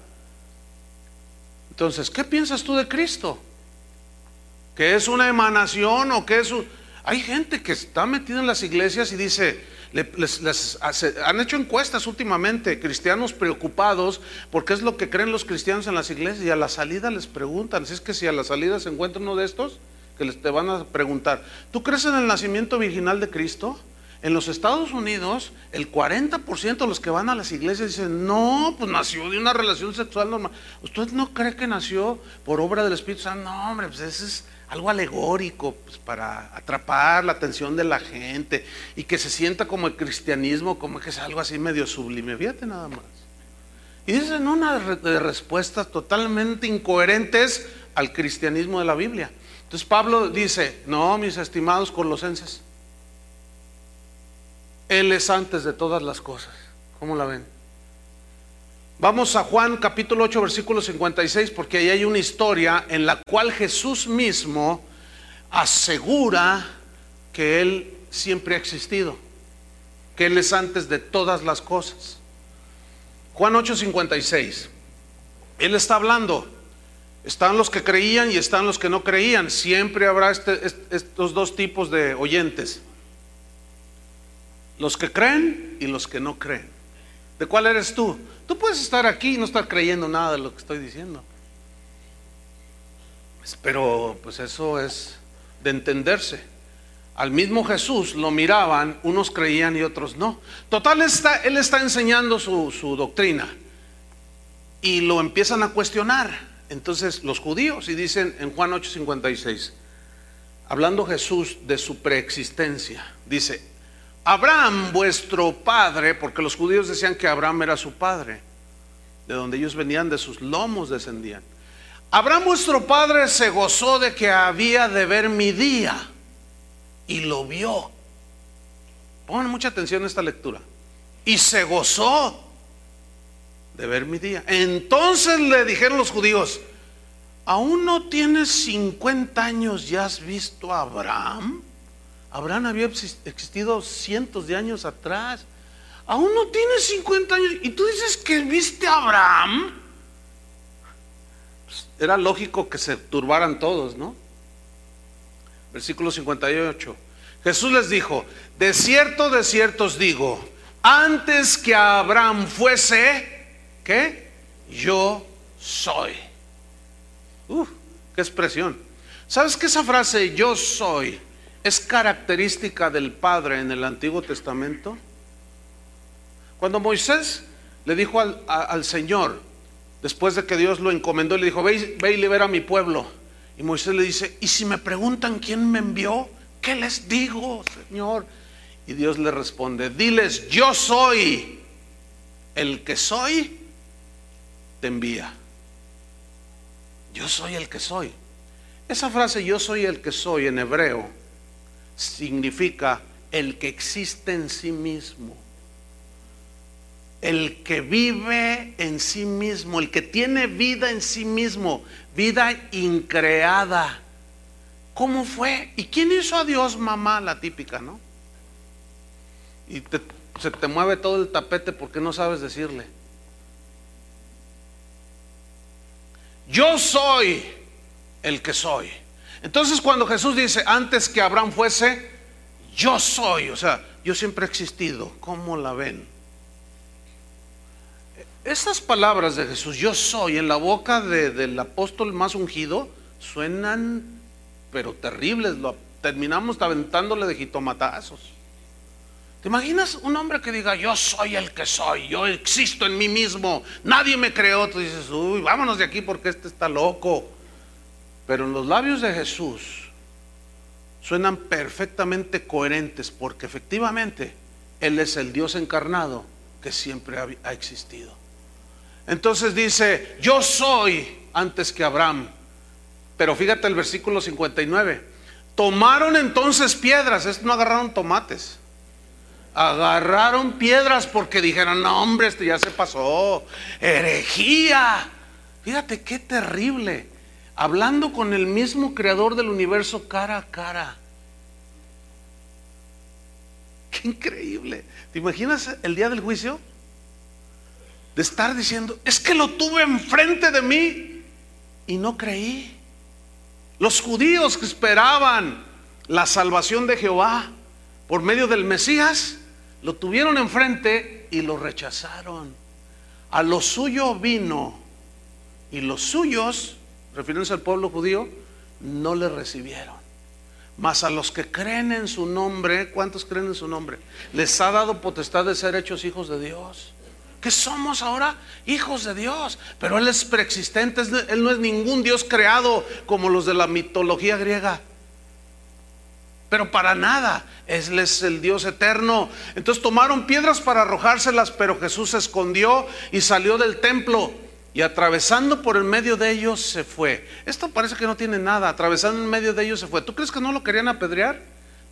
Entonces, ¿qué piensas tú de Cristo? ¿Que es una emanación o que es un... Hay gente que está metida en las iglesias y dice, les, han hecho encuestas últimamente, cristianos preocupados, porque es lo que creen los cristianos en las iglesias y a la salida les preguntan, si es que si a la salida se encuentra uno de estos, que les te van a preguntar, ¿tú crees en el nacimiento virginal de Cristo? En los Estados Unidos, el 40% de los que van a las iglesias dicen, no, pues nació de una relación sexual normal. ¿Usted no cree que nació por obra del Espíritu Santo? No, hombre, pues eso es algo alegórico pues, para atrapar la atención de la gente y que se sienta como el cristianismo, como que es algo así medio sublime. Fíjate nada más. Y dicen una de respuestas totalmente incoherentes al cristianismo de la Biblia. Entonces Pablo dice, no, mis estimados colosenses, él es antes de todas las cosas. ¿Cómo la ven? Vamos a Juan capítulo 8 versículo 56 porque ahí hay una historia en la cual Jesús mismo asegura que Él siempre ha existido, que Él es antes de todas las cosas. Juan 8:56. Él está hablando. Están los que creían y están los que no creían. Siempre habrá este, estos dos tipos de oyentes. Los que creen y los que no creen. ¿De cuál eres tú? Tú puedes estar aquí y no estar creyendo nada de lo que estoy diciendo. Pero pues eso es de entenderse. Al mismo Jesús lo miraban, unos creían y otros no. Total, está, él está enseñando su, su doctrina y lo empiezan a cuestionar. Entonces los judíos y dicen en Juan 8:56, hablando Jesús de su preexistencia, dice, Abraham, vuestro padre, porque los judíos decían que Abraham era su padre, de donde ellos venían, de sus lomos descendían. Abraham, vuestro padre, se gozó de que había de ver mi día y lo vio. Pongan mucha atención a esta lectura. Y se gozó de ver mi día. Entonces le dijeron los judíos, ¿aún no tienes 50 años y has visto a Abraham? Abraham había existido cientos de años atrás. Aún no tienes 50 años y tú dices que viste a Abraham. Pues, era lógico que se turbaran todos, ¿no? Versículo 58. Jesús les dijo, de cierto, de cierto os digo, antes que Abraham fuese, ¿qué? Yo soy. Uf, qué expresión. ¿Sabes que esa frase yo soy es característica del Padre en el Antiguo Testamento? Cuando Moisés le dijo al, Señor, después de que Dios lo encomendó, le dijo, ve, ve y libera a mi pueblo. Y Moisés le dice, ¿y si me preguntan quién me envió? ¿Qué les digo, Señor? Y Dios le responde, diles, yo soy el que soy, te envía. Yo soy el que soy. Esa frase yo soy el que soy en hebreo significa el que existe en sí mismo. El que vive en sí mismo, el que tiene vida en sí mismo, vida increada. ¿Cómo fue? ¿Y quién hizo a Dios mamá? La típica, ¿no? Y se te mueve todo el tapete porque no sabes decirle. Yo soy el que soy. Entonces cuando Jesús dice, antes que Abraham fuese, yo soy, o sea, yo siempre he existido, ¿cómo la ven? Esas palabras de Jesús, yo soy, en la boca del apóstol más ungido, suenan, pero terribles, lo, terminamos aventándole de jitomatazos. ¿Te imaginas un hombre que diga, yo soy el que soy, yo existo en mí mismo, nadie me creó? Tú dices, uy, vámonos de aquí porque este está loco. Pero en los labios de Jesús suenan perfectamente coherentes porque efectivamente Él es el Dios encarnado que siempre ha, existido. Entonces dice, yo soy antes que Abraham. Pero fíjate el versículo 59. Tomaron entonces piedras, no agarraron tomates agarraron piedras porque dijeron, no hombre, esto ya se pasó, herejía. Fíjate qué terrible, hablando con el mismo creador del universo cara a cara. Qué increíble. ¿Te imaginas el día del juicio? De estar diciendo, es que lo tuve enfrente de mí y no creí. Los judíos que esperaban la salvación de Jehová por medio del Mesías, lo tuvieron enfrente y lo rechazaron. A lo suyo vino y los suyos, refiriéndose al pueblo judío, no le recibieron. Mas a los que creen en su nombre, ¿cuántos creen en su nombre? Les ha dado potestad de ser hechos hijos de Dios. Que somos ahora hijos de Dios. Pero Él es preexistente, Él no es ningún Dios creado como los de la mitología griega pero para nada. Él es el Dios eterno. Entonces tomaron piedras para arrojárselas, pero Jesús se escondió y salió del templo. Y atravesando por el medio de ellos se fue. Esto parece que no tiene nada. Atravesando en medio de ellos se fue. ¿Tú crees que no lo querían apedrear?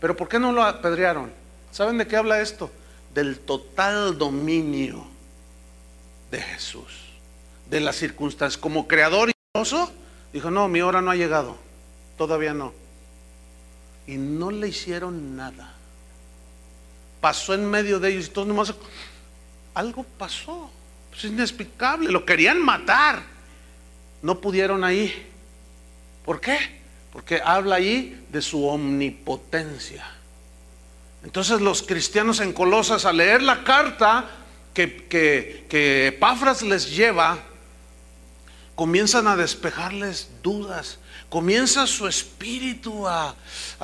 Pero ¿por qué no lo apedrearon? ¿Saben de qué habla esto? Del total dominio de Jesús. De las circunstancias. Como creador y dijo, no, mi hora no ha llegado. Todavía no y no le hicieron nada. Pasó en medio de ellos y todos nomás, algo pasó. Es inexplicable, lo querían matar. No pudieron ahí. ¿Por qué? Porque habla ahí de su omnipotencia. Entonces los cristianos en Colosas, al leer la carta que, que, que Epafras les lleva, comienzan a despejarles dudas comienza su espíritu a,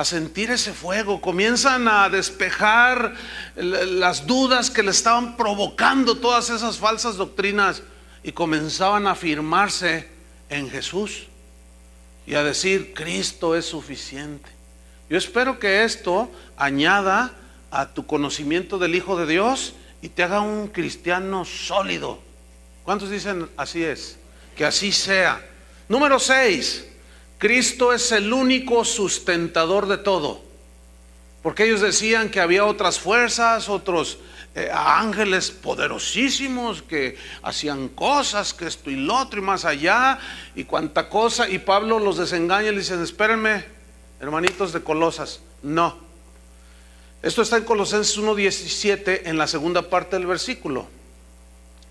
sentir ese fuego, comienzan a despejar las dudas que le estaban provocando todas esas falsas doctrinas y comenzaban a afirmarse en Jesús y a decir, Cristo es suficiente. Yo espero que esto añada a tu conocimiento del Hijo de Dios y te haga un cristiano sólido. ¿Cuántos dicen así es? Que así sea. Número 6. Cristo es el único sustentador de todo. Porque ellos decían que había otras fuerzas, otros eh, ángeles poderosísimos que hacían cosas, que esto y lo otro y más allá, y cuánta cosa. Y Pablo los desengaña y le dicen, espérenme, hermanitos de Colosas. No. Esto está en Colosenses 1.17 en la segunda parte del versículo.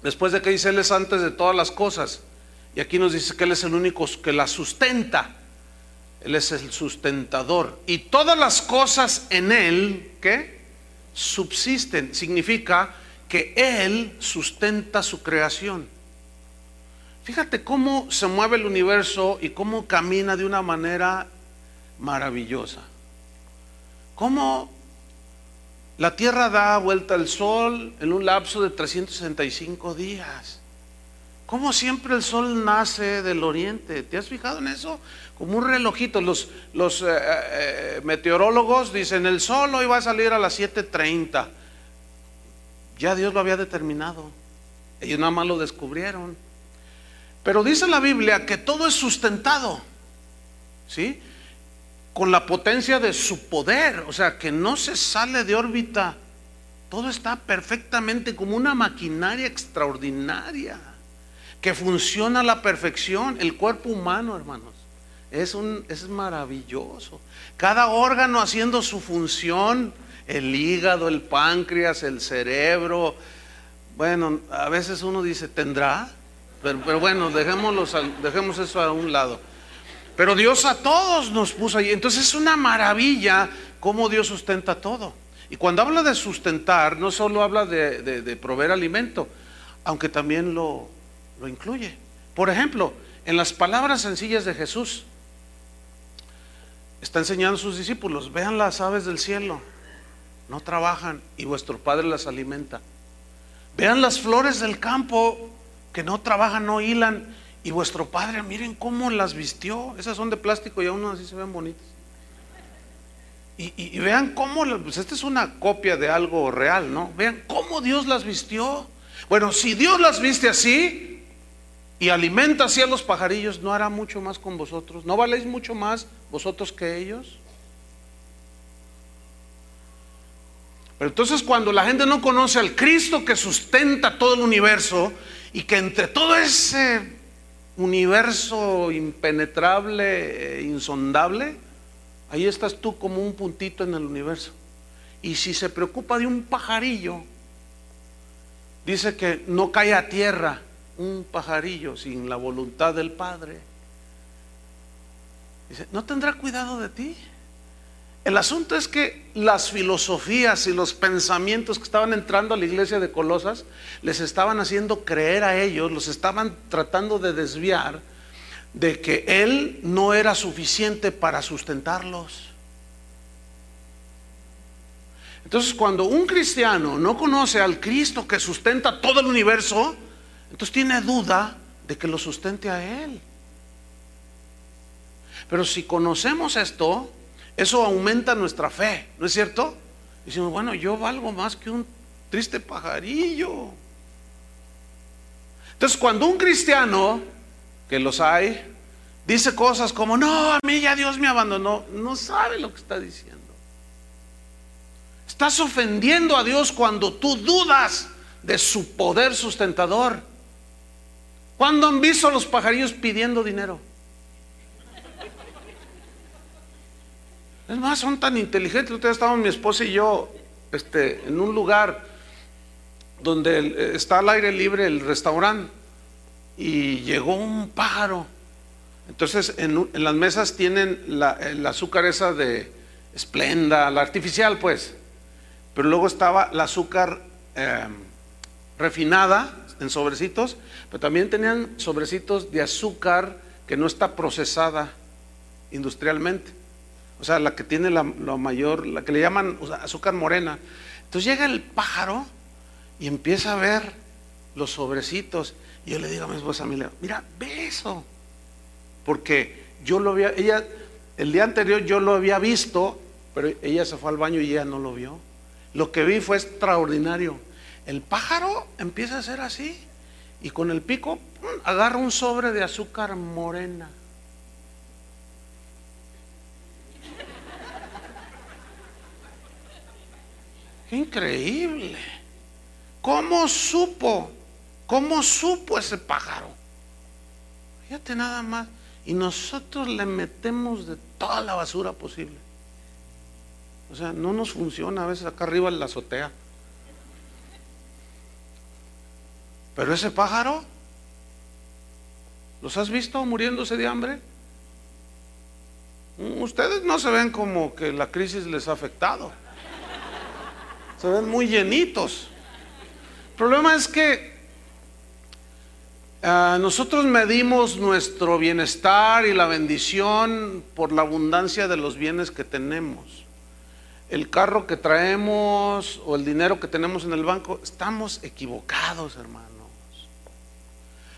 Después de que dice Él es antes de todas las cosas. Y aquí nos dice que Él es el único que la sustenta. Él es el sustentador. Y todas las cosas en Él, ¿qué? Subsisten. Significa que Él sustenta su creación. Fíjate cómo se mueve el universo y cómo camina de una manera maravillosa. Cómo la Tierra da vuelta al Sol en un lapso de 365 días. Como siempre el sol nace del oriente. ¿Te has fijado en eso? Como un relojito. Los, los eh, eh, meteorólogos dicen, el sol hoy va a salir a las 7.30. Ya Dios lo había determinado. Ellos nada más lo descubrieron. Pero dice la Biblia que todo es sustentado. ¿Sí? Con la potencia de su poder. O sea, que no se sale de órbita. Todo está perfectamente como una maquinaria extraordinaria que funciona a la perfección. El cuerpo humano, hermanos, es, un, es maravilloso. Cada órgano haciendo su función, el hígado, el páncreas, el cerebro. Bueno, a veces uno dice, ¿tendrá? Pero, bueno, dejemos eso a un lado. Pero Dios a todos nos puso ahí. Entonces es una maravilla cómo Dios sustenta todo. Y cuando habla de sustentar, no solo habla de proveer alimento, aunque también lo, lo incluye. Por ejemplo, en las palabras sencillas de Jesús, está enseñando a sus discípulos, vean las aves del cielo, no trabajan y vuestro Padre las alimenta. Vean las flores del campo que no trabajan, no hilan y vuestro Padre, miren cómo las vistió. Esas son de plástico y aún así se ven bonitas. Y, vean cómo, pues esta es una copia de algo real, ¿no? Vean cómo Dios las vistió. Bueno, si Dios las viste así, y alimenta así a los pajarillos, ¿no hará mucho más con vosotros? ¿No valéis mucho más vosotros que ellos? Pero entonces cuando la gente no conoce al Cristo que sustenta todo el universo y que entre todo ese universo impenetrable e insondable, ahí estás tú como un puntito en el universo. Y si se preocupa de un pajarillo, dice que no cae a tierra, un pajarillo sin la voluntad del Padre, dice, ¿no tendrá cuidado de ti? El asunto es que las filosofías y los pensamientos que estaban entrando a la iglesia de Colosas les estaban haciendo creer a ellos, los estaban tratando de desviar de que Él no era suficiente para sustentarlos. Entonces cuando un cristiano no conoce al Cristo que sustenta todo el universo, entonces tiene duda de que lo sustente a Él. Pero si conocemos esto, eso aumenta nuestra fe, ¿no es cierto? Decimos, bueno, yo valgo más que un triste pajarillo. Entonces, cuando un cristiano, que los hay, dice cosas como, no, a mí ya Dios me abandonó, no sabe lo que está diciendo. Estás ofendiendo a Dios cuando tú dudas de su poder sustentador. ¿Cuándo han visto los pajarillos pidiendo dinero? Es más, son tan inteligentes. Ustedes estaban mi esposa y yo este, en un lugar donde está al aire libre el restaurante y llegó un pájaro. Entonces en, las mesas tienen la, el azúcar esa de esplenda, la artificial pues, pero luego estaba la azúcar eh, refinada en sobrecitos, pero también tenían sobrecitos de azúcar que no está procesada industrialmente. O sea, la que tiene la, mayor, la que le llaman azúcar morena. Entonces llega el pájaro y empieza a ver los sobrecitos. Y yo le digo a mi esposa, mira, ve eso. Porque yo lo había, ella, el día anterior yo lo había visto, pero ella se fue al baño y ella no lo vio. Lo que vi fue extraordinario. El pájaro empieza a ser así y con el pico agarra un sobre de azúcar morena. Qué increíble. ¿Cómo supo? ¿Cómo supo ese pájaro? Fíjate nada más. Y nosotros le metemos de toda la basura posible. O sea, no nos funciona a veces acá arriba en la azotea. Pero ese pájaro, ¿los has visto muriéndose de hambre? Ustedes no se ven como que la crisis les ha afectado. Se ven muy llenitos. El problema es que ah, nosotros medimos nuestro bienestar y la bendición por la abundancia de los bienes que tenemos. El carro que traemos o el dinero que tenemos en el banco, estamos equivocados, hermanos.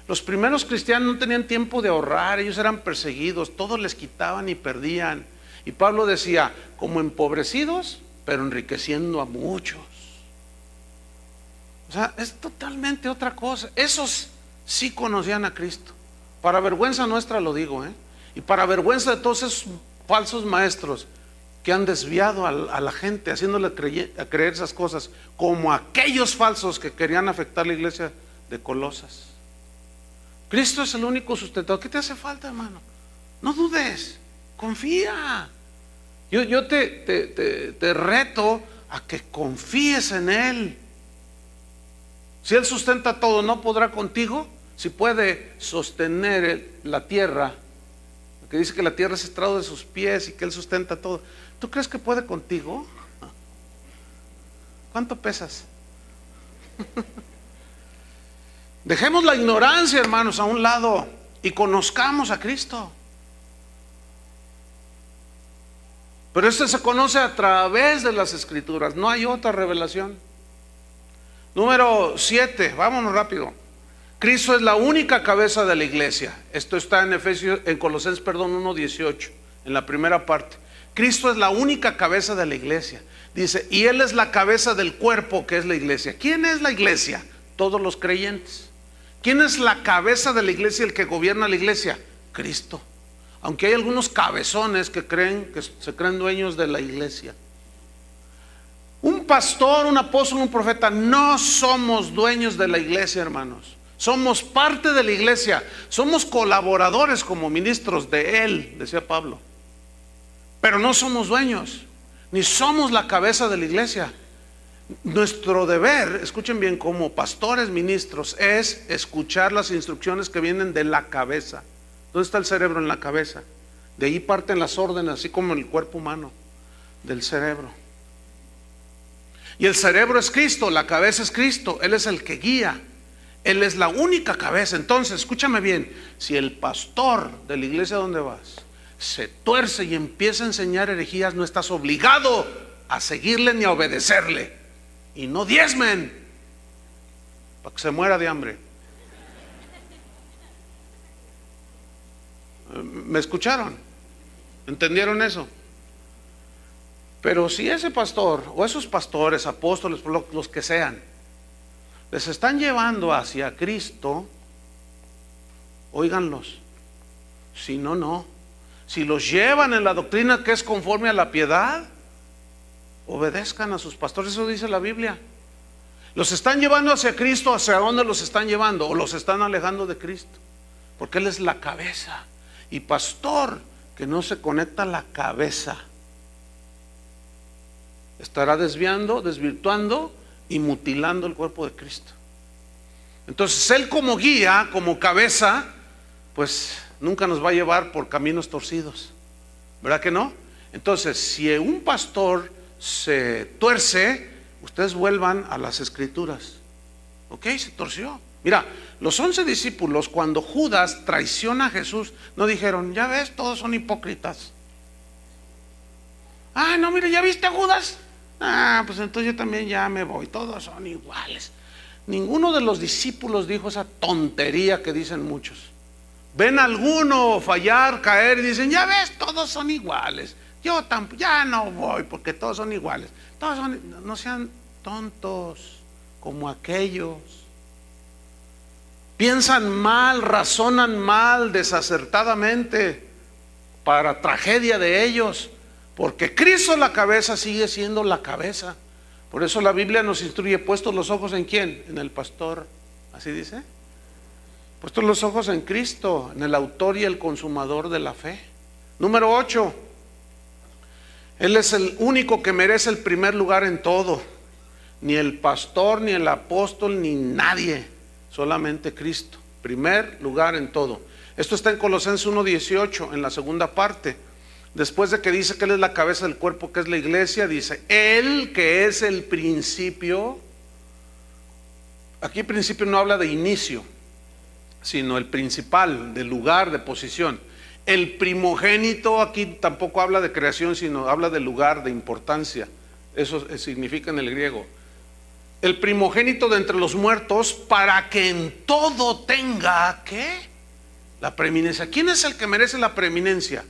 Los primeros cristianos no tenían tiempo de ahorrar, ellos eran perseguidos, todos les quitaban y perdían. Y Pablo decía, como empobrecidos, pero enriqueciendo a muchos. O sea, es totalmente otra cosa. Esos sí conocían a Cristo. Para vergüenza nuestra lo digo, ¿eh? Y para vergüenza de todos esos falsos maestros que han desviado a, la gente, haciéndole creer esas cosas, como aquellos falsos que querían afectar la iglesia de Colosas. Cristo es el único sustentador. ¿Qué te hace falta, hermano? No dudes, confía. Yo, yo te, te reto a que confíes en Él. Si Él sustenta todo, ¿no podrá contigo? Si puede sostener la tierra, que dice que la tierra es estrado de sus pies y que Él sustenta todo, ¿tú crees que puede contigo? ¿Cuánto pesas? Dejemos la ignorancia, hermanos, a un lado y conozcamos a Cristo. Pero este se conoce a través de las escrituras, no hay otra revelación. Número 7, vámonos rápido. Cristo es la única cabeza de la iglesia. Esto está en Efesios, en Colosenses, perdón, 1.18, en la primera parte. Cristo es la única cabeza de la iglesia. Dice, y Él es la cabeza del cuerpo que es la iglesia. ¿Quién es la iglesia? Todos los creyentes. ¿Quién es la cabeza de la iglesia, el que gobierna la iglesia? Cristo. Aunque hay algunos cabezones que creen, que se creen dueños de la iglesia. Un pastor, un apóstol, un profeta, no somos dueños de la iglesia, hermanos. Somos parte de la iglesia. Somos colaboradores como ministros de Él, decía Pablo. Pero no somos dueños, ni somos la cabeza de la iglesia. Nuestro deber, escuchen bien, como pastores, ministros, es escuchar las instrucciones que vienen de la cabeza. ¿Dónde está el cerebro? En la cabeza. De ahí parten las órdenes, así como el cuerpo humano, del cerebro. Y el cerebro es Cristo, la cabeza es Cristo, Él es el que guía, Él es la única cabeza. Entonces, escúchame bien, si el pastor de la iglesia donde vas se tuerce y empieza a enseñar herejías, no estás obligado a seguirle ni a obedecerle. Y no diezmen para que se muera de hambre. ¿Me escucharon? ¿Entendieron eso? Pero si ese pastor o esos pastores, apóstoles, los que sean, les están llevando hacia Cristo, óiganlos. Si no, no. Si los llevan en la doctrina que es conforme a la piedad, obedezcan a sus pastores. Eso dice la Biblia. Los están llevando hacia Cristo, ¿hacia dónde los están llevando? O los están alejando de Cristo. Porque Él es la cabeza. Y pastor que no se conecta la cabeza estará desviando, desvirtuando y mutilando el cuerpo de Cristo. Entonces Él como guía, como cabeza, pues nunca nos va a llevar por caminos torcidos. ¿Verdad que no? Entonces, si un pastor se tuerce, ustedes vuelvan a las escrituras. ¿Ok? Se torció. Mira, los once discípulos, cuando Judas traiciona a Jesús, no dijeron, ya ves, todos son hipócritas. Ah, no, mire, ¿ya viste a Judas? Ah, pues entonces yo también ya me voy, todos son iguales. Ninguno de los discípulos dijo esa tontería que dicen muchos. Ven alguno fallar, caer y dicen, ya ves, todos son iguales. Yo tampoco, ya no voy porque todos son iguales. Todos son, no sean tontos como aquellos. Piensan mal, razonan mal, desacertadamente, para tragedia de ellos, porque Cristo la cabeza sigue siendo la cabeza. Por eso la Biblia nos instruye, puestos los ojos en quién? En el pastor. ¿Así dice? Puestos los ojos en Cristo, en el autor y el consumador de la fe. Número 8. Él es el único que merece el primer lugar en todo. Ni el pastor, ni el apóstol, ni nadie. Solamente Cristo. Primer lugar en todo. Esto está en Colosenses 1.18, en la segunda parte. Después de que dice que Él es la cabeza del cuerpo, que es la iglesia, dice, Él que es el principio. Aquí principio no habla de inicio, sino el principal, del lugar, de posición. El primogénito aquí tampoco habla de creación, sino habla de lugar, de importancia. Eso significa en el griego. El primogénito de entre los muertos para que en todo tenga, ¿qué? La preeminencia. ¿Quién es el que merece la preeminencia?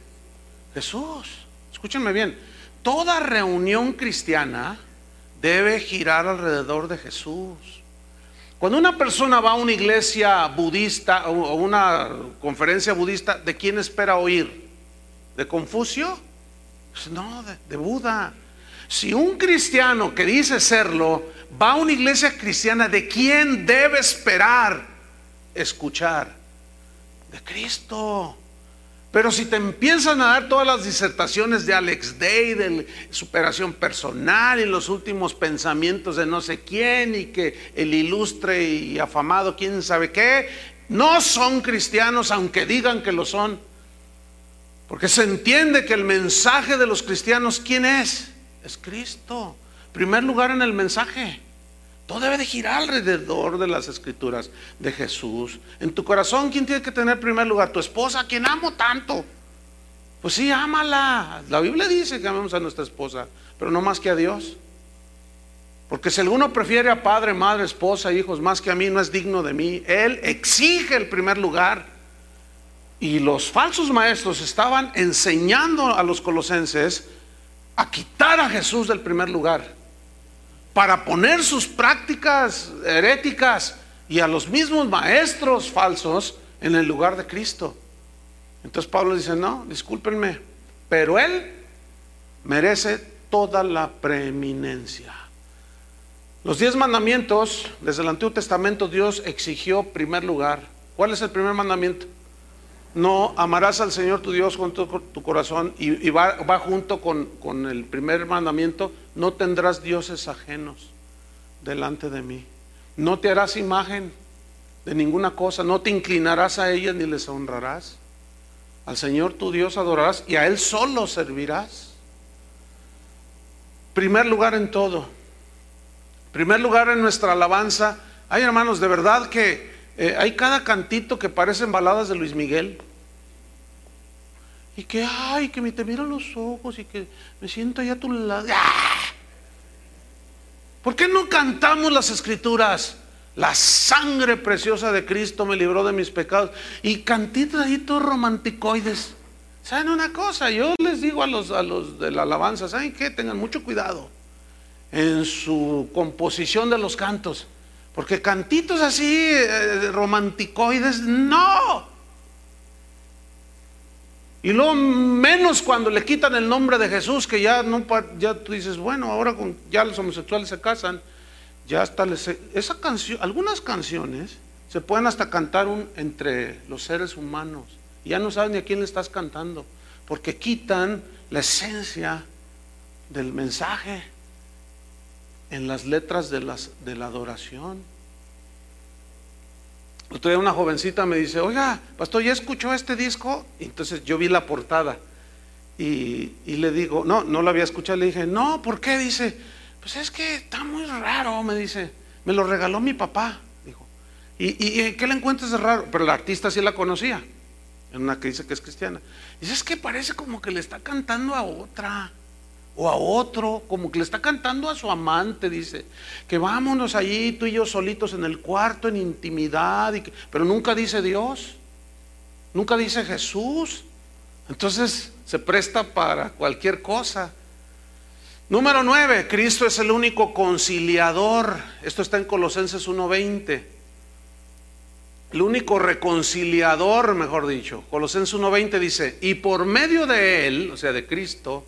Jesús. Escúchenme bien. Toda reunión cristiana debe girar alrededor de Jesús. Cuando una persona va a una iglesia budista o una conferencia budista, ¿de quién espera oír? ¿De Confucio? Pues no, de, de, Buda. Si un cristiano que dice serlo va a una iglesia cristiana, ¿de quién debe esperar escuchar? De Cristo. Pero si te empiezan a dar todas las disertaciones de Alex Day, de superación personal y los últimos pensamientos de no sé quién y que el ilustre y afamado quién sabe qué, no son cristianos aunque digan que lo son. Porque se entiende que el mensaje de los cristianos, ¿quién es? Es Cristo. Primer lugar en el mensaje. Todo debe de girar alrededor de las escrituras de Jesús. En tu corazón, ¿quién tiene que tener primer lugar? Tu esposa, quien amo tanto. Pues sí, ámala. La Biblia dice que amemos a nuestra esposa, pero no más que a Dios. Porque si alguno prefiere a padre, madre, esposa, hijos más que a mí, no es digno de mí. Él exige el primer lugar. Y los falsos maestros estaban enseñando a los colosenses a quitar a Jesús del primer lugar para poner sus prácticas heréticas y a los mismos maestros falsos en el lugar de Cristo. Entonces Pablo dice, no, discúlpenme, pero él merece toda la preeminencia. Los diez mandamientos, desde el Antiguo Testamento Dios exigió primer lugar. ¿Cuál es el primer mandamiento? No, amarás al Señor tu Dios con tu, tu corazón y, va, junto con, con el primer mandamiento, no tendrás dioses ajenos delante de mí. No te harás imagen de ninguna cosa, no te inclinarás a ellas ni les honrarás. Al Señor tu Dios adorarás y a Él solo servirás. Primer lugar en todo. Primer lugar en nuestra alabanza. Hay hermanos, de verdad que eh, hay cada cantito que parecen baladas de Luis Miguel. Y que, ay, que me te miran los ojos y que me siento allá a tu lado. ¡Ah! ¿Por qué no cantamos las escrituras? La sangre preciosa de Cristo me libró de mis pecados. Y cantitos ahí todos romanticoides. ¿Saben una cosa? Yo les digo a los, a los de la alabanza, ¿saben qué? Tengan mucho cuidado en su composición de los cantos. Porque cantitos así, eh, romanticoides, no. Y luego menos cuando le quitan el nombre de Jesús, que ya no ya tú dices, bueno, ahora con, ya los homosexuales se casan, ya hasta les, esa canción, algunas canciones se pueden hasta cantar entre los seres humanos. Y ya no sabes ni a quién le estás cantando, porque quitan la esencia del mensaje en las letras de, las, de la adoración. Otro día una jovencita me dice, oiga, pastor, ¿ya escuchó este disco? Y entonces yo vi la portada y, y, le digo, no, no la había escuchado, le dije, no, ¿por qué? Dice, pues es que está muy raro, me dice, me lo regaló mi papá, dijo. ¿Y, y qué le encuentras de raro? Pero la artista sí la conocía, en una que dice que es cristiana. Dice, es que parece como que le está cantando a otra o a otro, como que le está cantando a su amante, dice, que vámonos allí tú y yo solitos en el cuarto, en intimidad, pero nunca dice Dios, nunca dice Jesús. Entonces, se presta para cualquier cosa. Número 9, Cristo es el único conciliador. Esto está en Colosenses 1.20. El único reconciliador, mejor dicho. Colosenses 1.20 dice, y por medio de él, o sea, de Cristo,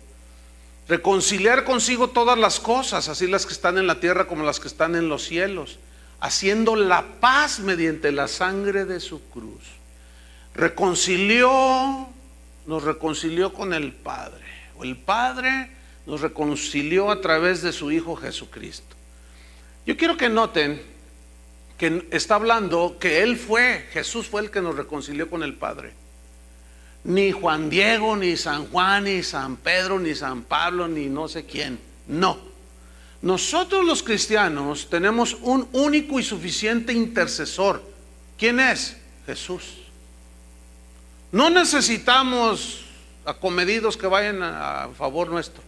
reconciliar consigo todas las cosas, así las que están en la tierra como las que están en los cielos, haciendo la paz mediante la sangre de su cruz. Reconcilió, nos reconcilió con el Padre. O el Padre nos reconcilió a través de su Hijo Jesucristo. Yo quiero que noten que está hablando que Él fue, Jesús fue el que nos reconcilió con el Padre. Ni Juan Diego, ni San Juan, ni San Pedro, ni San Pablo, ni no sé quién. No. Nosotros los cristianos tenemos un único y suficiente intercesor. ¿Quién es? Jesús. No necesitamos acomedidos que vayan a favor nuestro.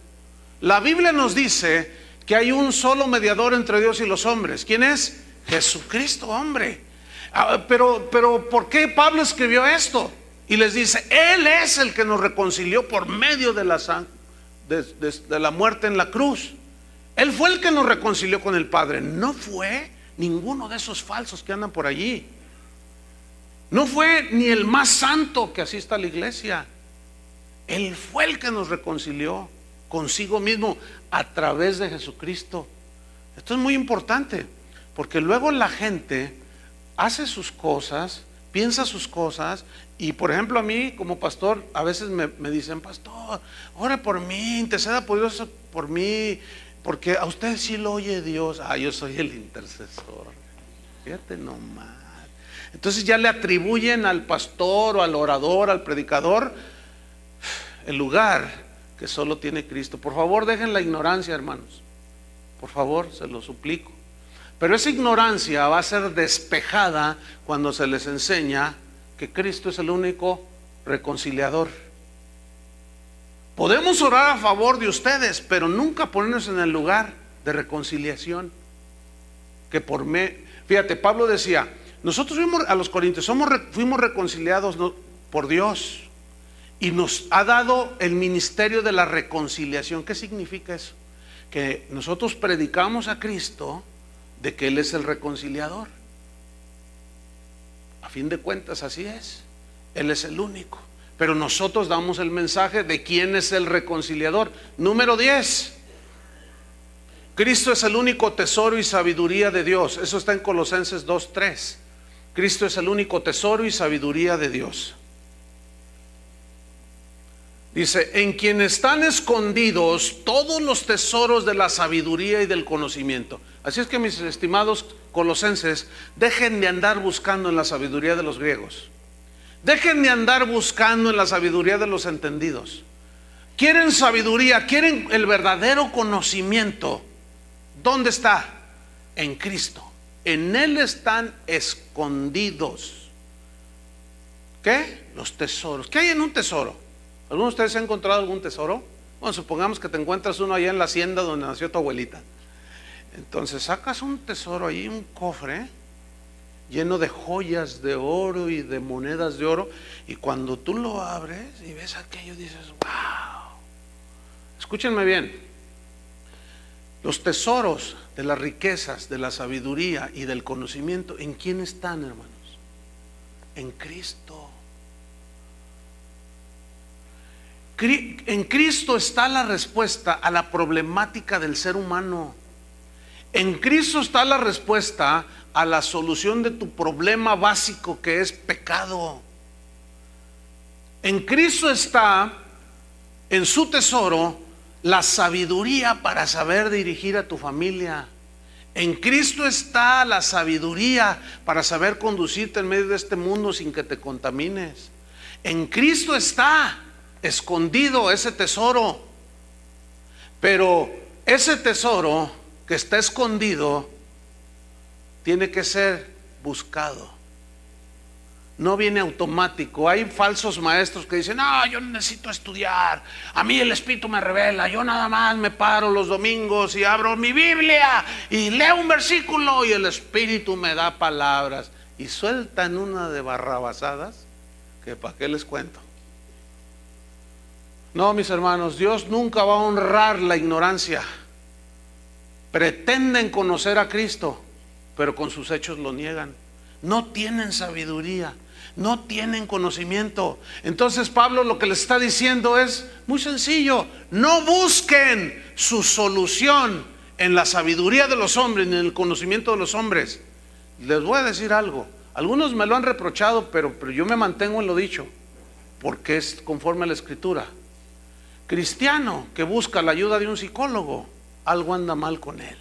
La Biblia nos dice que hay un solo mediador entre Dios y los hombres. ¿Quién es? Jesucristo, hombre. Ah, pero, pero, ¿por qué Pablo escribió esto? Y les dice, Él es el que nos reconcilió por medio de la, de, de la muerte en la cruz. Él fue el que nos reconcilió con el Padre. No fue ninguno de esos falsos que andan por allí. No fue ni el más santo que asista a la iglesia. Él fue el que nos reconcilió consigo mismo a través de Jesucristo. Esto es muy importante, porque luego la gente hace sus cosas, piensa sus cosas, y por ejemplo a mí como pastor, a veces me, dicen, pastor, ore por mí, interceda por Dios por mí, porque a usted sí lo oye Dios. Ah, yo soy el intercesor. Fíjate nomás. Entonces ya le atribuyen al pastor o al orador, al predicador, el lugar que solo tiene Cristo. Por favor, dejen la ignorancia, hermanos. Por favor, se lo suplico. Pero esa ignorancia va a ser despejada cuando se les enseña que Cristo es el único reconciliador. Podemos orar a favor de ustedes, pero nunca ponernos en el lugar de reconciliación. Que por me, fíjate, Pablo decía, nosotros fuimos a los corintios, somos, fuimos reconciliados por Dios y nos ha dado el ministerio de la reconciliación. ¿Qué significa eso? Que nosotros predicamos a Cristo de que Él es el reconciliador. Fin de cuentas, así es. Él es el único. Pero nosotros damos el mensaje de quién es el reconciliador. Número 10. Cristo es el único tesoro y sabiduría de Dios. Eso está en Colosenses 2.3. Cristo es el único tesoro y sabiduría de Dios. Dice, en quien están escondidos todos los tesoros de la sabiduría y del conocimiento. Así es que mis estimados colosenses, dejen de andar buscando en la sabiduría de los griegos. Dejen de andar buscando en la sabiduría de los entendidos. Quieren sabiduría, quieren el verdadero conocimiento. ¿Dónde está? En Cristo. En Él están escondidos. ¿Qué? Los tesoros. ¿Qué hay en un tesoro? ¿Alguno de ustedes ha encontrado algún tesoro? Bueno, supongamos que te encuentras uno allá en la hacienda donde nació tu abuelita. Entonces sacas un tesoro ahí, un cofre lleno de joyas de oro y de monedas de oro. Y cuando tú lo abres y ves aquello, dices, wow. Escúchenme bien. Los tesoros de las riquezas, de la sabiduría y del conocimiento, ¿en quién están, hermanos? En Cristo. En Cristo está la respuesta a la problemática del ser humano. En Cristo está la respuesta a la solución de tu problema básico que es pecado. En Cristo está, en su tesoro, la sabiduría para saber dirigir a tu familia. En Cristo está la sabiduría para saber conducirte en medio de este mundo sin que te contamines. En Cristo está escondido ese tesoro. Pero ese tesoro que está escondido tiene que ser buscado. No viene automático. Hay falsos maestros que dicen, no, yo necesito estudiar. A mí el Espíritu me revela. Yo nada más me paro los domingos y abro mi Biblia y leo un versículo y el Espíritu me da palabras. Y sueltan una de barrabasadas que para qué les cuento. No, mis hermanos, Dios nunca va a honrar la ignorancia. Pretenden conocer a Cristo, pero con sus hechos lo niegan. No tienen sabiduría, no tienen conocimiento. Entonces Pablo lo que les está diciendo es muy sencillo, no busquen su solución en la sabiduría de los hombres, ni en el conocimiento de los hombres. Les voy a decir algo, algunos me lo han reprochado, pero, pero yo me mantengo en lo dicho, porque es conforme a la escritura. Cristiano que busca la ayuda de un psicólogo, algo anda mal con él.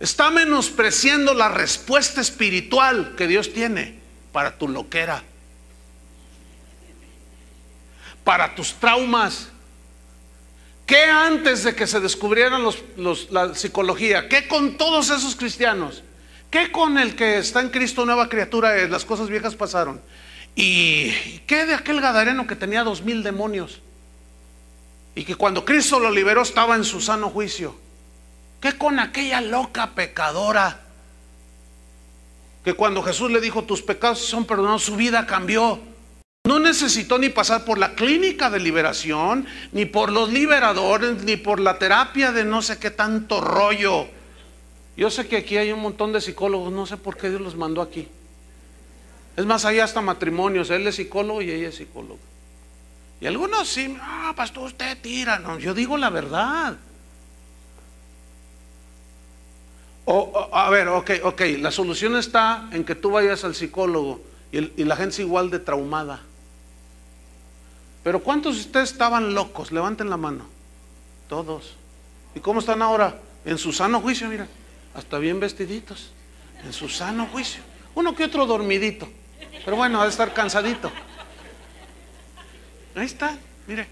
Está menospreciando la respuesta espiritual que Dios tiene para tu loquera, para tus traumas. ¿Qué antes de que se descubrieran la psicología? ¿Qué con todos esos cristianos? ¿Qué con el que está en Cristo nueva criatura es? Las cosas viejas pasaron. ¿Y qué de aquel gadareno que tenía dos mil demonios? Y que cuando Cristo lo liberó estaba en su sano juicio. ¿Qué con aquella loca pecadora? Que cuando Jesús le dijo tus pecados son perdonados, su vida cambió. No necesitó ni pasar por la clínica de liberación, ni por los liberadores, ni por la terapia de no sé qué tanto rollo. Yo sé que aquí hay un montón de psicólogos, no sé por qué Dios los mandó aquí. Es más, hay hasta matrimonios, él es psicólogo y ella es psicóloga. Y algunos sí, ah, pastor, usted tira. No, yo digo la verdad. O, a ver, ok, ok, la solución está en que tú vayas al psicólogo y, la gente es igual de traumada. Pero ¿cuántos de ustedes estaban locos? Levanten la mano. Todos. ¿Y cómo están ahora? En su sano juicio, mira. Hasta bien vestiditos. En su sano juicio. Uno que otro dormidito. Pero bueno, ha de estar cansadito. Ahí está, mire.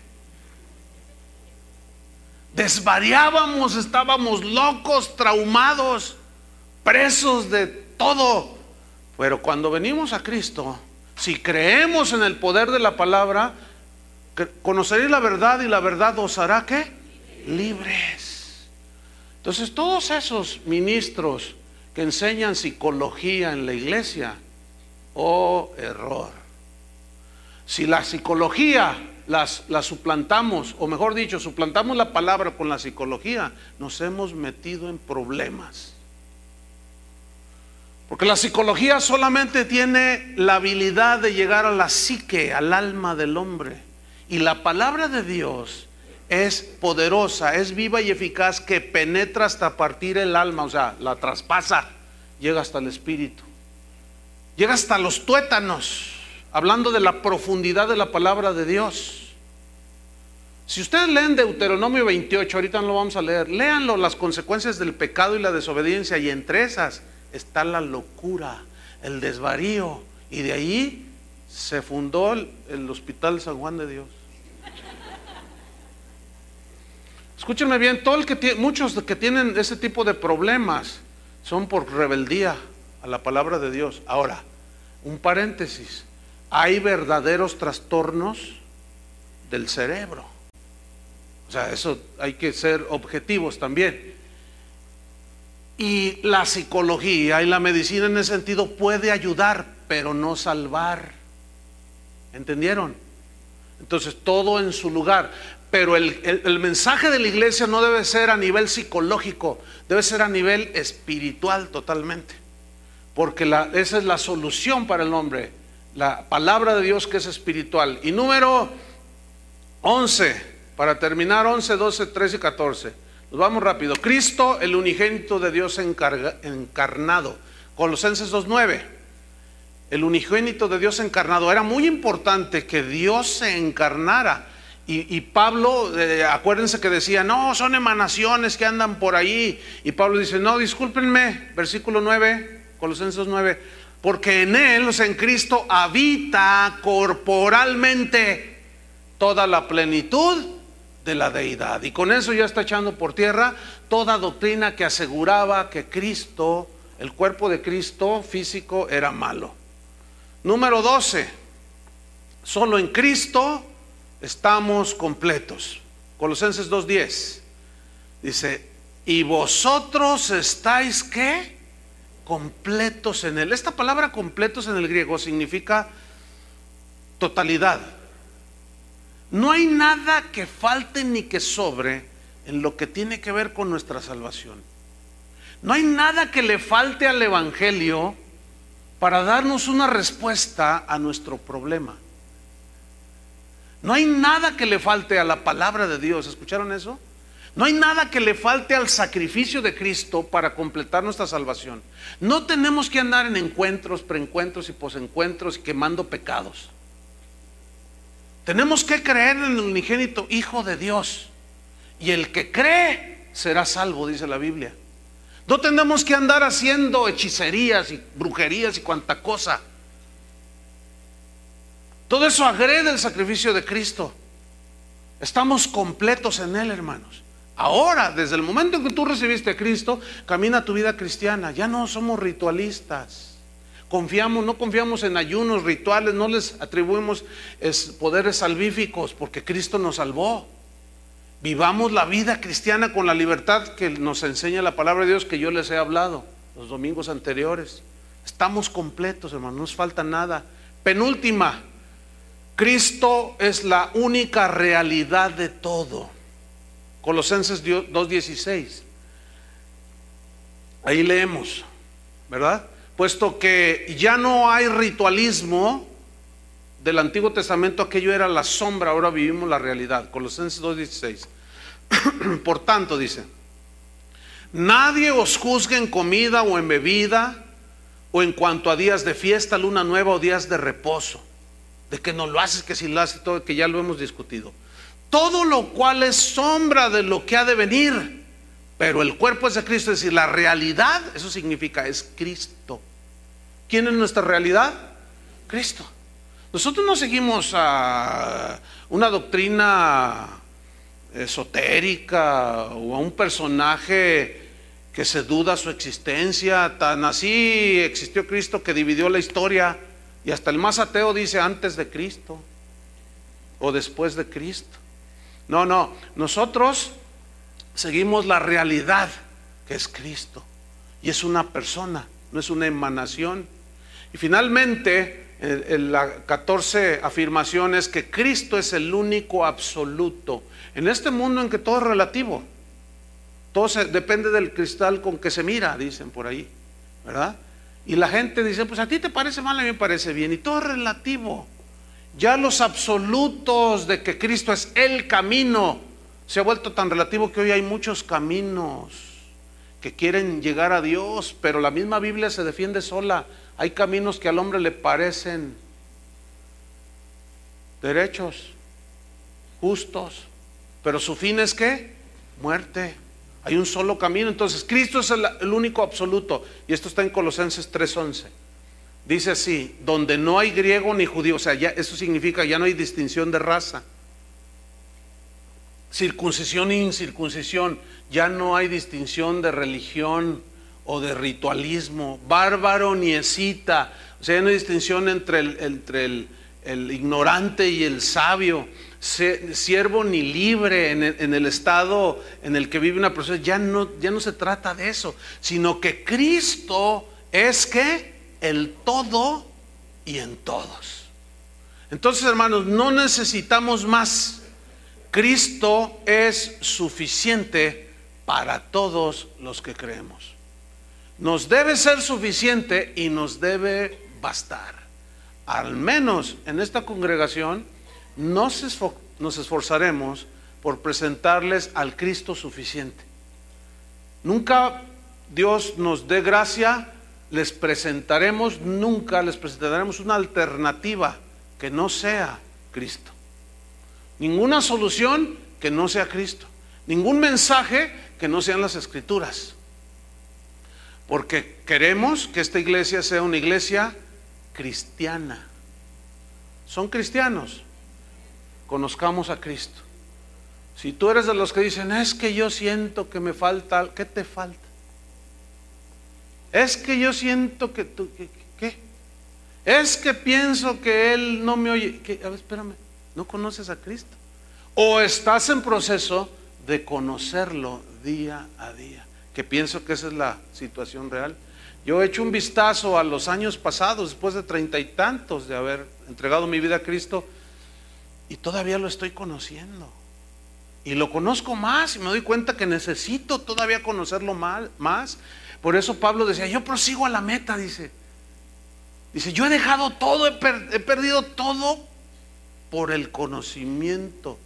Desvariábamos, estábamos locos, traumados, presos de todo. Pero cuando venimos a Cristo, si creemos en el poder de la palabra, conoceréis la verdad y la verdad os hará que libres. Entonces todos esos ministros que enseñan psicología en la iglesia, oh error. Si la psicología las, las, suplantamos, o mejor dicho, suplantamos la palabra con la psicología, nos hemos metido en problemas. Porque la psicología solamente tiene la habilidad de llegar a la psique, al alma del hombre. Y la palabra de Dios es poderosa, es viva y eficaz que penetra hasta partir el alma, o sea, la traspasa, llega hasta el espíritu, llega hasta los tuétanos hablando de la profundidad de la palabra de Dios. Si ustedes leen Deuteronomio 28, ahorita no lo vamos a leer, léanlo, las consecuencias del pecado y la desobediencia, y entre esas está la locura, el desvarío, y de ahí se fundó el, Hospital San Juan de Dios. Escúchenme bien, todo el que muchos que tienen ese tipo de problemas son por rebeldía a la palabra de Dios. Ahora, un paréntesis hay verdaderos trastornos del cerebro. O sea, eso hay que ser objetivos también. Y la psicología y la medicina en ese sentido puede ayudar, pero no salvar. ¿Entendieron? Entonces, todo en su lugar. Pero el, mensaje de la iglesia no debe ser a nivel psicológico, debe ser a nivel espiritual totalmente. Porque esa es la solución para el hombre la palabra de Dios que es espiritual. Y número 11, para terminar, 11, 12, 13 y 14. Nos vamos rápido. Cristo, el unigénito de Dios encarnado. Colosenses 2.9. El unigénito de Dios encarnado. Era muy importante que Dios se encarnara. Y, Pablo, eh, acuérdense que decía, no, son emanaciones que andan por ahí. Y Pablo dice, no, discúlpenme, versículo 9, Colosenses 9 porque en Él, en Cristo, habita corporalmente toda la plenitud de la deidad. Y con eso ya está echando por tierra toda doctrina que aseguraba que Cristo, el cuerpo de Cristo físico, era malo. Número 12, solo en Cristo estamos completos. Colosenses 2.10 dice, y vosotros estáis qué? Completos en Él. Esta palabra completos en el griego significa totalidad, No hay nada que falte ni que sobre en lo que tiene que ver con nuestra salvación. No hay nada que le falte al Evangelio para darnos una respuesta a nuestro problema. No hay nada que le falte a la palabra de Dios. ¿Escucharon eso? No hay nada que le falte al sacrificio de Cristo para completar nuestra salvación. No tenemos que andar en encuentros, preencuentros y posencuentros quemando pecados. Tenemos que creer en el unigénito Hijo de Dios. Y el que cree será salvo, dice la Biblia. No tenemos que andar haciendo hechicerías y brujerías y cuanta cosa. Todo eso agrede el sacrificio de Cristo. Estamos completos en Él, hermanos. Ahora, desde el momento en que tú recibiste a Cristo, camina tu vida cristiana. Ya no somos ritualistas. Confiamos, no confiamos en ayunos, rituales, no les atribuimos poderes salvíficos porque Cristo nos salvó. Vivamos la vida cristiana con la libertad que nos enseña la palabra de Dios que yo les he hablado los domingos anteriores. Estamos completos, hermano, no nos falta nada. Penúltima, Cristo es la única realidad de todo. Colosenses 2.16. Ahí leemos, ¿verdad? Puesto que ya no hay ritualismo del Antiguo Testamento, aquello era la sombra, ahora vivimos la realidad. Colosenses 2.16. Por tanto, dice, nadie os juzgue en comida o en bebida o en cuanto a días de fiesta, luna nueva o días de reposo. De que no lo haces, que si lo haces todo, que ya lo hemos discutido todo lo cual es sombra de lo que ha de venir. Pero el cuerpo es de Cristo, es decir, la realidad, eso significa, es Cristo. ¿Quién es nuestra realidad? Cristo. Nosotros no seguimos a una doctrina esotérica o a un personaje que se duda su existencia. Tan así existió Cristo que dividió la historia y hasta el más ateo dice antes de Cristo o después de Cristo. No, no, nosotros seguimos la realidad que es Cristo. Y es una persona, no es una emanación. Y finalmente, en, la 14 afirmación es que Cristo es el único absoluto. En este mundo en que todo es relativo, todo depende del cristal con que se mira, dicen por ahí, ¿verdad? Y la gente dice, pues a ti te parece mal, a mí me parece bien. Y todo es relativo. Ya los absolutos de que Cristo es el camino se ha vuelto tan relativo que hoy hay muchos caminos que quieren llegar a Dios, pero la misma Biblia se defiende sola. Hay caminos que al hombre le parecen derechos, justos, pero su fin es qué? Muerte. Hay un solo camino. Entonces, Cristo es el, el único absoluto. Y esto está en Colosenses 3:11. Dice así, donde no hay griego ni judío, o sea, eso significa ya no hay distinción de raza. Circuncisión e incircuncisión, ya no hay distinción de religión o de ritualismo. Bárbaro ni escita, o sea, ya no hay distinción entre el, entre el, ignorante y el sabio. Siervo ni libre en el, en el, estado en el que vive una persona, ya no, ya no se trata de eso, sino que Cristo es que el todo y en todos. Entonces, hermanos, no necesitamos más. Cristo es suficiente para todos los que creemos. Nos debe ser suficiente y nos debe bastar. Al menos en esta congregación nos, nos esforzaremos por presentarles al Cristo suficiente. Nunca Dios nos dé gracia les presentaremos, nunca les presentaremos una alternativa que no sea Cristo. Ninguna solución que no sea Cristo. Ningún mensaje que no sean las escrituras. Porque queremos que esta iglesia sea una iglesia cristiana. Son cristianos. Conozcamos a Cristo. Si tú eres de los que dicen, es que yo siento que me falta, ¿qué te falta? Es que yo siento que tú, ¿qué? Es que pienso que Él no me oye. A ver, espérame, ¿no conoces a Cristo? O estás en proceso de conocerlo día a día, que pienso que esa es la situación real. Yo he hecho un vistazo a los años pasados, después de treinta y tantos de haber entregado mi vida a Cristo, y todavía lo estoy conociendo. Y lo conozco más y me doy cuenta que necesito todavía conocerlo más. Por eso Pablo decía, yo prosigo a la meta, dice. Dice, yo he dejado todo, he, perdido todo por el conocimiento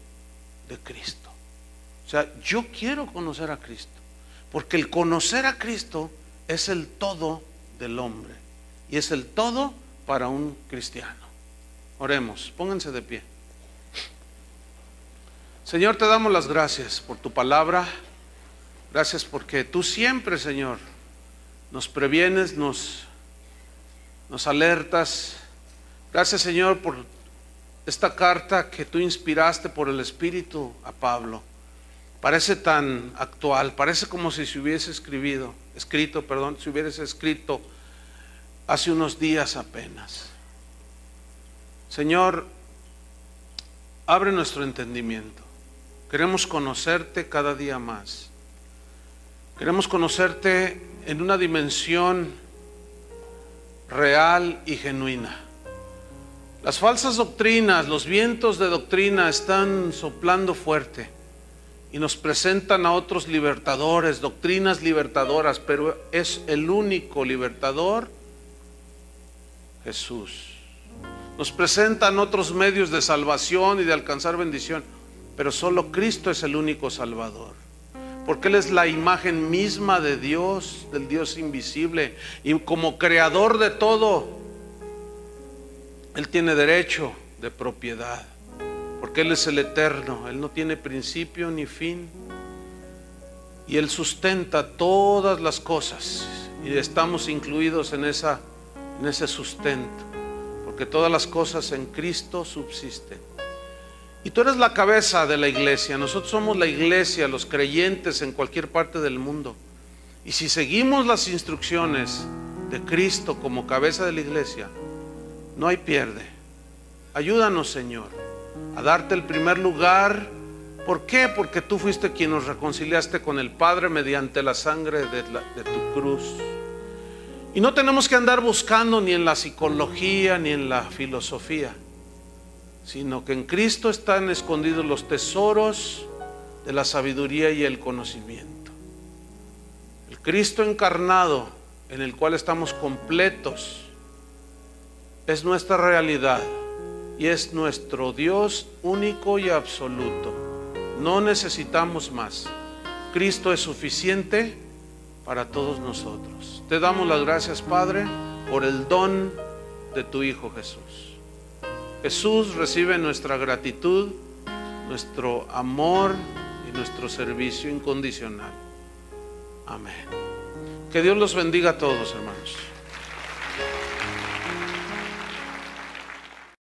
de Cristo. O sea, yo quiero conocer a Cristo. Porque el conocer a Cristo es el todo del hombre. Y es el todo para un cristiano. Oremos, pónganse de pie. Señor, te damos las gracias por tu palabra. Gracias porque tú siempre, Señor, nos previenes, nos, nos alertas. Gracias, Señor, por esta carta que tú inspiraste por el Espíritu a Pablo. Parece tan actual, parece como si se hubiese escribido, escrito, perdón, si hubiese escrito hace unos días apenas. Señor, abre nuestro entendimiento. Queremos conocerte cada día más. Queremos conocerte en una dimensión real y genuina. Las falsas doctrinas, los vientos de doctrina están soplando fuerte y nos presentan a otros libertadores, doctrinas libertadoras, pero es el único libertador Jesús. Nos presentan otros medios de salvación y de alcanzar bendición. Pero solo Cristo es el único Salvador. Porque Él es la imagen misma de Dios, del Dios invisible. Y como creador de todo, Él tiene derecho de propiedad. Porque Él es el eterno. Él no tiene principio ni fin. Y Él sustenta todas las cosas. Y estamos incluidos en, esa, en ese sustento. Porque todas las cosas en Cristo subsisten. Y tú eres la cabeza de la iglesia. Nosotros somos la iglesia, los creyentes en cualquier parte del mundo. Y si seguimos las instrucciones de Cristo como cabeza de la iglesia, no hay pierde. Ayúdanos, Señor, a darte el primer lugar. ¿Por qué? Porque tú fuiste quien nos reconciliaste con el Padre mediante la sangre de, de tu cruz. Y no tenemos que andar buscando ni en la psicología ni en la filosofía sino que en Cristo están escondidos los tesoros de la sabiduría y el conocimiento. El Cristo encarnado en el cual estamos completos es nuestra realidad y es nuestro Dios único y absoluto. No necesitamos más. Cristo es suficiente para todos nosotros. Te damos las gracias, Padre, por el don de tu Hijo Jesús. Jesús recibe nuestra gratitud, nuestro amor y nuestro servicio incondicional. Amén. Que Dios los bendiga a todos, hermanos.